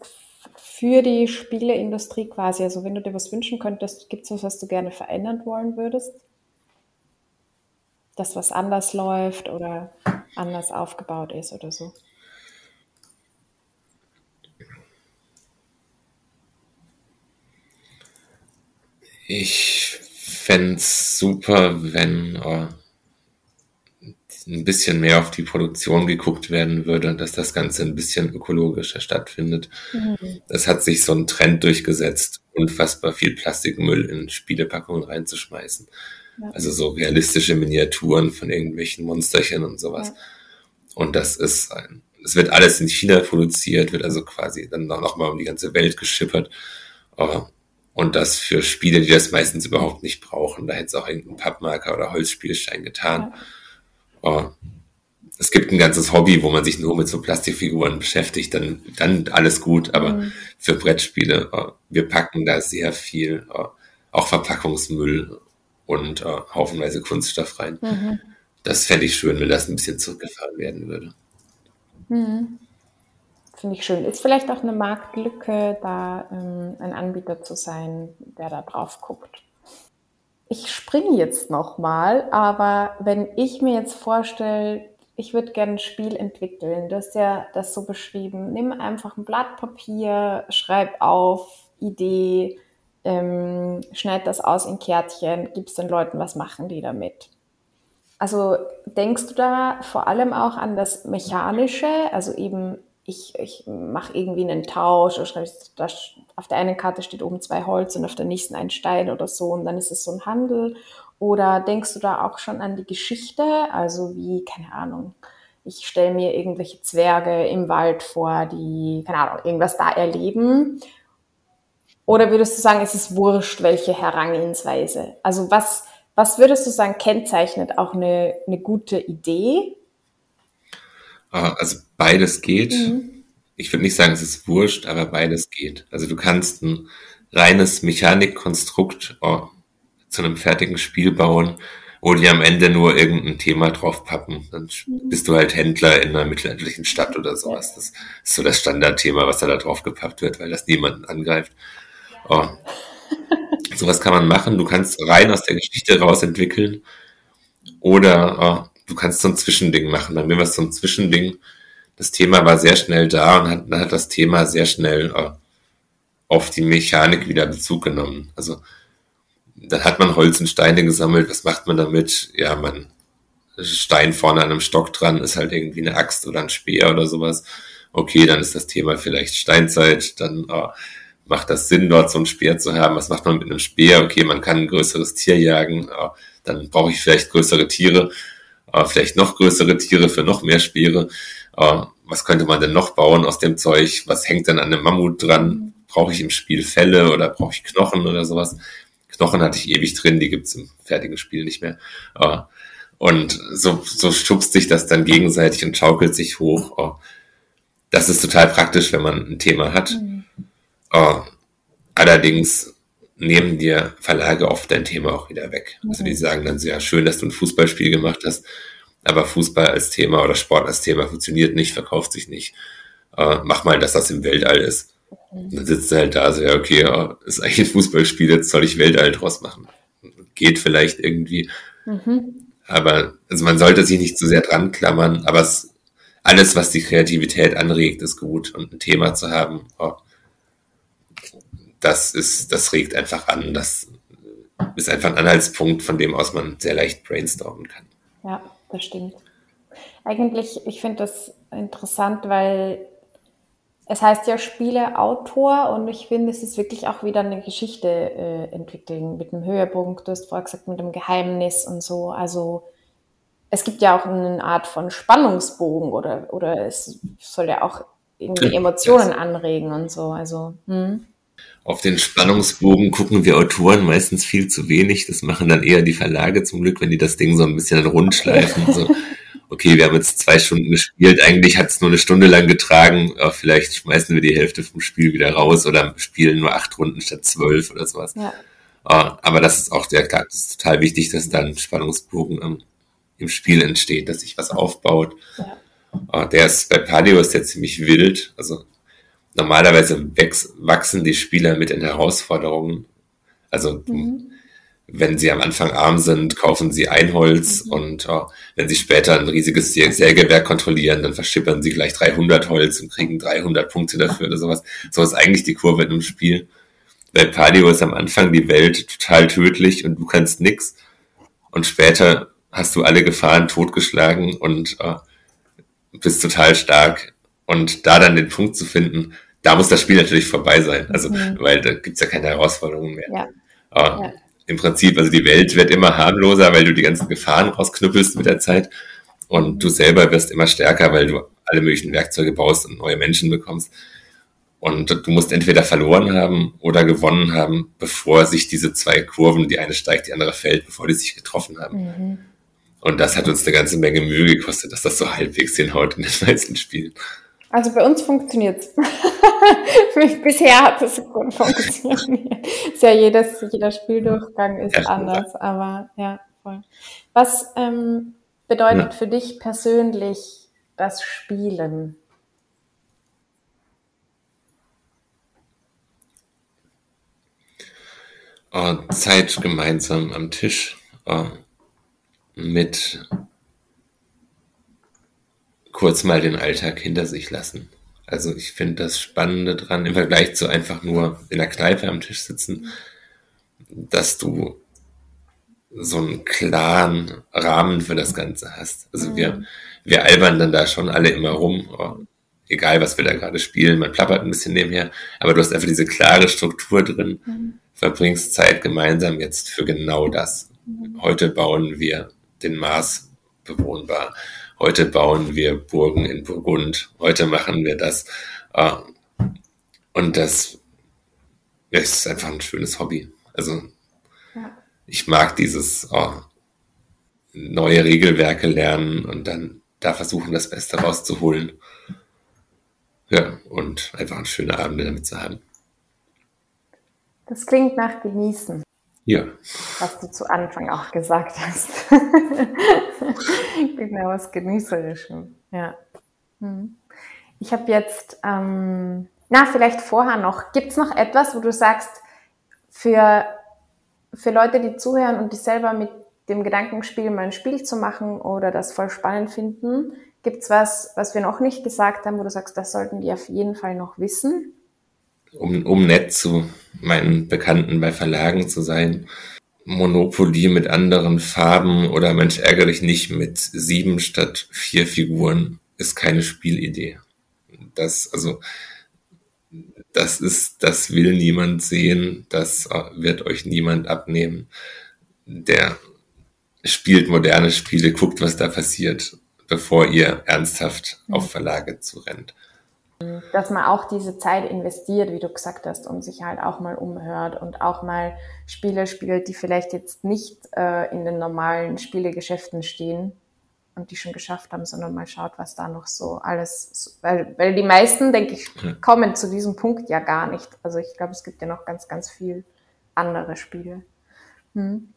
für die Spieleindustrie quasi? Also wenn du dir was wünschen könntest, gibt es was, was du gerne verändern wollen würdest? Dass was anders läuft oder anders aufgebaut ist oder so? Ich fände es super, wenn oh, ein bisschen mehr auf die Produktion geguckt werden würde, dass das Ganze ein bisschen ökologischer stattfindet. Mhm. Es hat sich so ein Trend durchgesetzt, unfassbar viel Plastikmüll in Spielepackungen reinzuschmeißen. Ja. Also so realistische Miniaturen von irgendwelchen Monsterchen und sowas. Ja. Und das ist ein, es wird alles in China produziert, wird also quasi dann noch mal um die ganze Welt geschippert. Und das für Spiele, die das meistens überhaupt nicht brauchen. Da hätte es auch irgendein Pappmarker oder Holzspielstein getan. Ja oh, es gibt ein ganzes Hobby, wo man sich nur mit so Plastikfiguren beschäftigt, dann, dann alles gut. Aber mhm. für Brettspiele, oh, wir packen da sehr viel, oh, auch Verpackungsmüll und oh, haufenweise Kunststoff rein. Mhm. Das fände ich schön, wenn das ein bisschen zurückgefahren werden würde. Mhm. Finde ich schön. Ist vielleicht auch eine Marktlücke, da ähm, ein Anbieter zu sein, der da drauf guckt ich springe jetzt nochmal, aber wenn ich mir jetzt vorstelle, ich würde gerne ein Spiel entwickeln, du hast ja das so beschrieben, nimm einfach ein Blatt Papier, schreib auf, Idee, ähm, schneid das aus in Kärtchen, gibst den Leuten, was machen die damit? Also denkst du da vor allem auch an das Mechanische, also eben ich, ich mache irgendwie einen Tausch, oder schreibe das, auf der einen Karte steht oben zwei Holz und auf der nächsten ein Stein oder so und dann ist es so ein Handel. Oder denkst du da auch schon an die Geschichte? Also wie, keine Ahnung, ich stelle mir irgendwelche Zwerge im Wald vor, die, keine Ahnung, irgendwas da erleben. Oder würdest du sagen, es ist wurscht, welche Herangehensweise? Also was, was würdest du sagen, kennzeichnet auch eine, eine gute Idee? Also beides geht. Mhm. Ich würde nicht sagen, es ist wurscht, aber beides geht. Also du kannst ein reines Mechanikkonstrukt oh, zu einem fertigen Spiel bauen, wo die am Ende nur irgendein Thema draufpappen. Dann mhm. bist du halt Händler in einer mittelalterlichen Stadt oder sowas. Das ist so das Standardthema, was da, da drauf gepappt wird, weil das niemanden angreift. Oh. Sowas kann man machen. Du kannst rein aus der Geschichte raus entwickeln. Oder oh, du kannst so ein Zwischending machen. Dann wäre es so ein Zwischending, das Thema war sehr schnell da und hat, dann hat das Thema sehr schnell äh, auf die Mechanik wieder Bezug genommen. Also dann hat man Holz und Steine gesammelt. Was macht man damit? Ja, man Stein vorne an einem Stock dran ist halt irgendwie eine Axt oder ein Speer oder sowas. Okay, dann ist das Thema vielleicht Steinzeit. Dann äh, macht das Sinn, dort so ein Speer zu haben. Was macht man mit einem Speer? Okay, man kann ein größeres Tier jagen. Äh, dann brauche ich vielleicht größere Tiere. Äh, vielleicht noch größere Tiere für noch mehr Speere. Äh, was könnte man denn noch bauen aus dem Zeug? Was hängt denn an einem Mammut dran? Brauche ich im Spiel Felle oder brauche ich Knochen oder sowas? Knochen hatte ich ewig drin, die gibt's im fertigen Spiel nicht mehr. Äh, und so, so schubst sich das dann gegenseitig und schaukelt sich hoch. Äh, das ist total praktisch, wenn man ein Thema hat. Mhm. Äh, allerdings nehmen dir Verlage oft dein Thema auch wieder weg. Also die mhm. sagen dann so, ja, schön, dass du ein Fußballspiel gemacht hast, aber Fußball als Thema oder Sport als Thema funktioniert nicht, verkauft sich nicht. äh, mach mal, dass das im Weltall ist. Und dann sitzt du halt da, so, ja, okay, ja, ist eigentlich ein Fußballspiel, jetzt soll ich Weltall draus machen. Geht vielleicht irgendwie. Mhm. Aber, also man sollte sich nicht zu sehr dran klammern, aber es, alles, was die Kreativität anregt, ist gut. Und ein Thema zu haben, oh, das ist, das regt einfach an. Das ist einfach ein Anhaltspunkt, von dem aus man sehr leicht brainstormen kann. Ja, das stimmt. Eigentlich, ich finde das interessant, weil es heißt ja Spieleautor und ich finde, es ist wirklich auch wieder eine Geschichte äh, entwickeln mit einem Höhepunkt. Du hast vorher gesagt, mit einem Geheimnis und so. Also es gibt ja auch eine Art von Spannungsbogen oder, oder es soll ja auch irgendwie Emotionen anregen und so. Also, hm. Auf den Spannungsbogen gucken wir Autoren meistens viel zu wenig. Das machen dann eher die Verlage zum Glück, wenn die das Ding so ein bisschen rund schleifen. So, okay, wir haben jetzt zwei Stunden gespielt, eigentlich hat es nur eine Stunde lang getragen, aber vielleicht schmeißen wir die Hälfte vom Spiel wieder raus oder spielen nur acht Runden statt zwölf oder sowas. Ja. Aber das ist auch sehr klar, das ist total wichtig, dass dann ein Spannungsbogen im, im Spiel entsteht, dass sich was aufbaut. Ja. Der ist bei Palio ist ja ziemlich wild. Also normalerweise wachsen die Spieler mit den Herausforderungen. Also mhm. wenn sie am Anfang arm sind, kaufen sie Einholz mhm. und oh, wenn sie später ein riesiges Sägewerk kontrollieren, dann verschippern sie gleich 300 Holz und kriegen 300 Punkte dafür oder sowas. So ist eigentlich die Kurve in einem Spiel. Bei Palio ist am Anfang die Welt total tödlich und du kannst nix. Und später hast du alle Gefahren totgeschlagen und oh, bist total stark. Und da dann den Punkt zu finden, da muss das Spiel natürlich vorbei sein. Also, mhm. weil da gibt's ja keine Herausforderungen mehr. Ja. Aber ja. im Prinzip, also die Welt wird immer harmloser, weil du die ganzen Gefahren rausknüppelst mit der Zeit. Und du selber wirst immer stärker, weil du alle möglichen Werkzeuge baust und neue Menschen bekommst. Und du musst entweder verloren haben oder gewonnen haben, bevor sich diese zwei Kurven, die eine steigt, die andere fällt, bevor die sich getroffen haben. Mhm. Und das hat uns eine ganze Menge Mühe gekostet, dass das so halbwegs hinhaut in den meisten Spielen. Also bei uns funktioniert es. Bisher hat es gut funktioniert. Ist ja jedes, jeder Spieldurchgang ist ja, anders, ja. aber ja, voll. Was ähm, bedeutet für dich persönlich das Spielen? Oh, Zeit gemeinsam am Tisch oh, mit kurz mal den Alltag hinter sich lassen. Also ich finde das Spannende dran, im Vergleich zu einfach nur in der Kneipe am Tisch sitzen, dass du so einen klaren Rahmen für das Ganze hast. Also wir, wir albern dann da schon alle immer rum, oh, egal was wir da gerade spielen, man plappert ein bisschen nebenher, aber du hast einfach diese klare Struktur drin, mhm. verbringst Zeit gemeinsam jetzt für genau das. Mhm. Heute bauen wir den Mars bewohnbar heute bauen wir Burgen in Burgund, heute machen wir das. Ah, und das ist einfach ein schönes Hobby. Also ja. ich mag dieses oh, neue Regelwerke lernen und dann da versuchen, das Beste rauszuholen. Ja, und einfach eine schöne Abende damit zu haben. Das klingt nach Genießen. Ja. Was du zu Anfang auch gesagt hast. genau, was Genießerischem. Ja. Hm. Ich habe jetzt, ähm, na, vielleicht vorher noch, gibt es noch etwas, wo du sagst, für, für Leute, die zuhören und die selber mit dem Gedanken spielen, mal ein Spiel zu machen oder das voll spannend finden, gibt es was, was wir noch nicht gesagt haben, wo du sagst, das sollten die auf jeden Fall noch wissen? Um, um nett zu meinen Bekannten bei Verlagen zu sein. Monopoly mit anderen Farben oder Mensch ärgere dich nicht mit sieben statt vier Figuren ist keine Spielidee. Das, also, das ist, das will niemand sehen, das äh, wird euch niemand abnehmen. Der spielt moderne Spiele, guckt, was da passiert, bevor ihr ernsthaft auf Verlage zu rennt dass man auch diese Zeit investiert, wie du gesagt hast, und sich halt auch mal umhört und auch mal Spiele spielt, die vielleicht jetzt nicht äh, in den normalen Spielegeschäften stehen und die schon geschafft haben, sondern mal schaut, was da noch so alles, weil, weil die meisten, denke ich, kommen zu diesem Punkt ja gar nicht. Also ich glaube, es gibt ja noch ganz, ganz viel andere Spiele. Hm.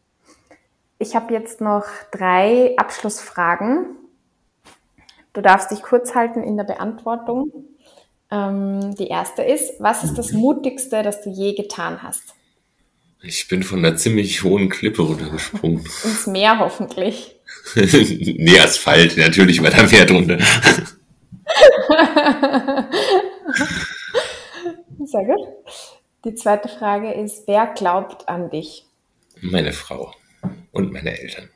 Ich habe jetzt noch drei Abschlussfragen. Du darfst dich kurz halten in der Beantwortung. Ähm, die erste ist, was ist das Mutigste, das du je getan hast? Ich bin von einer ziemlich hohen Klippe runtergesprungen. Ins Meer hoffentlich. nee, Asphalt, natürlich war da mehr drunter. Sehr gut. Die zweite Frage ist, wer glaubt an dich? Meine Frau und meine Eltern.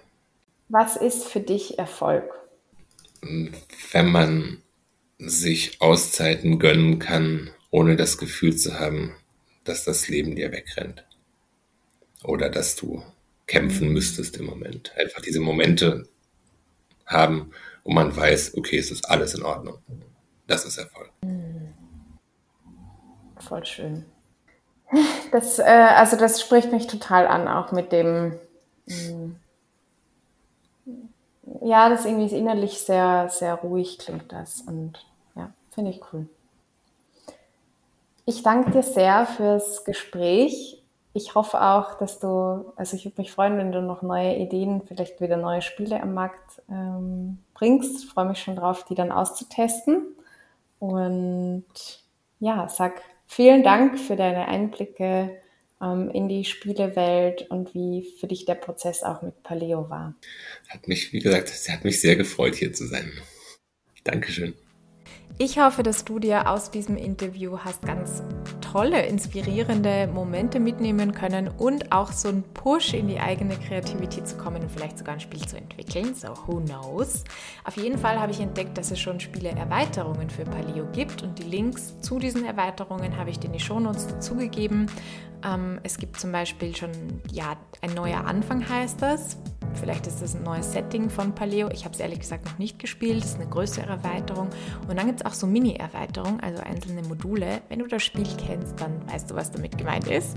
Was ist für dich Erfolg? Wenn man sich Auszeiten gönnen kann, ohne das Gefühl zu haben, dass das Leben dir wegrennt. Oder dass du kämpfen müsstest im Moment. Einfach diese Momente haben, wo man weiß, okay, es ist alles in Ordnung. Das ist Erfolg. Voll schön. Das, äh, also das spricht mich total an, auch mit dem, mh, mm, ja, das irgendwie innerlich sehr, sehr ruhig klingt das und finde ich cool. Ich danke dir sehr fürs Gespräch ich hoffe auch, dass du, also ich würde mich freuen, wenn du noch neue Ideen, vielleicht wieder neue Spiele am Markt ähm, bringst. Ich freue mich schon drauf, die dann auszutesten. Und ja, sag vielen Dank für deine Einblicke ähm, in die Spielewelt und wie für dich der Prozess auch mit Paleo war. Hat mich, wie gesagt, es hat mich sehr gefreut, hier zu sein. Dankeschön. Ich hoffe, dass du dir aus diesem Interview hast ganz tolle, inspirierende Momente mitnehmen können und auch so einen Push in die eigene Kreativität zu kommen und vielleicht sogar ein Spiel zu entwickeln. So, who knows? Auf jeden Fall habe ich entdeckt, dass es schon Spiele-Erweiterungen für Paleo gibt und die Links zu diesen Erweiterungen habe ich dir in die Shownotes dazugegeben. Ähm, es gibt zum Beispiel schon, ja, ein neuer Anfang heißt das. Vielleicht ist das ein neues Setting von Paleo. Ich habe es ehrlich gesagt noch nicht gespielt. Das ist eine größere Erweiterung. Und dann gibt es auch so Mini-Erweiterungen, also einzelne Module. Wenn du das Spiel kennst, dann weißt du, was damit gemeint ist.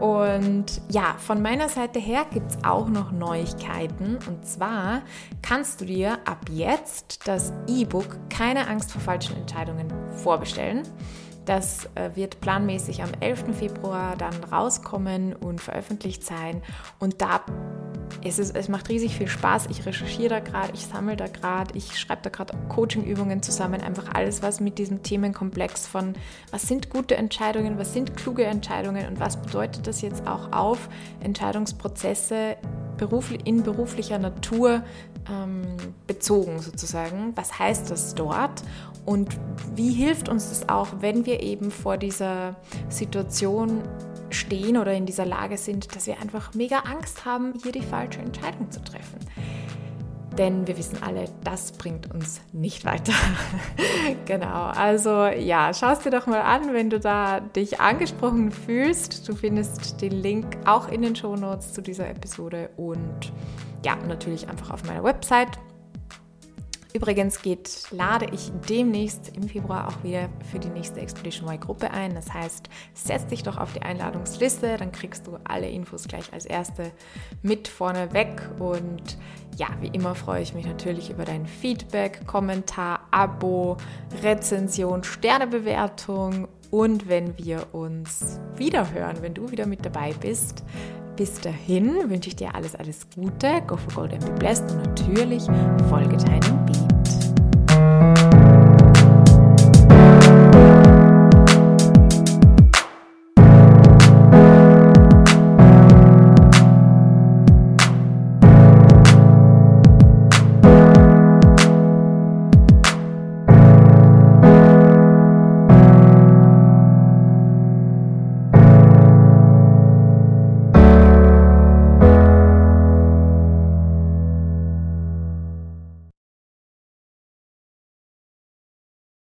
Und ja, von meiner Seite her gibt es auch noch Neuigkeiten. Und zwar kannst du dir ab jetzt das E-Book Keine Angst vor falschen Entscheidungen vorbestellen. Das äh, wird planmäßig am 11. Februar dann rauskommen und veröffentlicht sein. Und da es, ist, es macht riesig viel Spaß. Ich recherchiere da gerade, ich sammle da gerade, ich schreibe da gerade Coaching-Übungen zusammen. Einfach alles, was mit diesem Themenkomplex von, was sind gute Entscheidungen, was sind kluge Entscheidungen und was bedeutet das jetzt auch auf Entscheidungsprozesse in beruflicher Natur ähm, bezogen sozusagen. Was heißt das dort? Und wie hilft uns das auch, wenn wir eben vor dieser Situation stehen oder in dieser Lage sind, dass wir einfach mega Angst haben, hier die falsche Entscheidung zu treffen. Denn wir wissen alle, das bringt uns nicht weiter. genau, also ja, schau es dir doch mal an, wenn du da dich angesprochen fühlst. Du findest den Link auch in den Show Notes zu dieser Episode und ja, natürlich einfach auf meiner Website Übrigens geht, lade ich demnächst im Februar auch wieder für die nächste Expedition Y Gruppe ein. Das heißt, setz dich doch auf die Einladungsliste, dann kriegst du alle Infos gleich als erste mit vorne weg. Und ja, wie immer freue ich mich natürlich über dein Feedback, Kommentar, Abo, Rezension, Sternebewertung und wenn wir uns wieder hören, wenn du wieder mit dabei bist. Bis dahin wünsche ich dir alles, alles Gute, go for gold and be blessed und natürlich folge deinem Beat.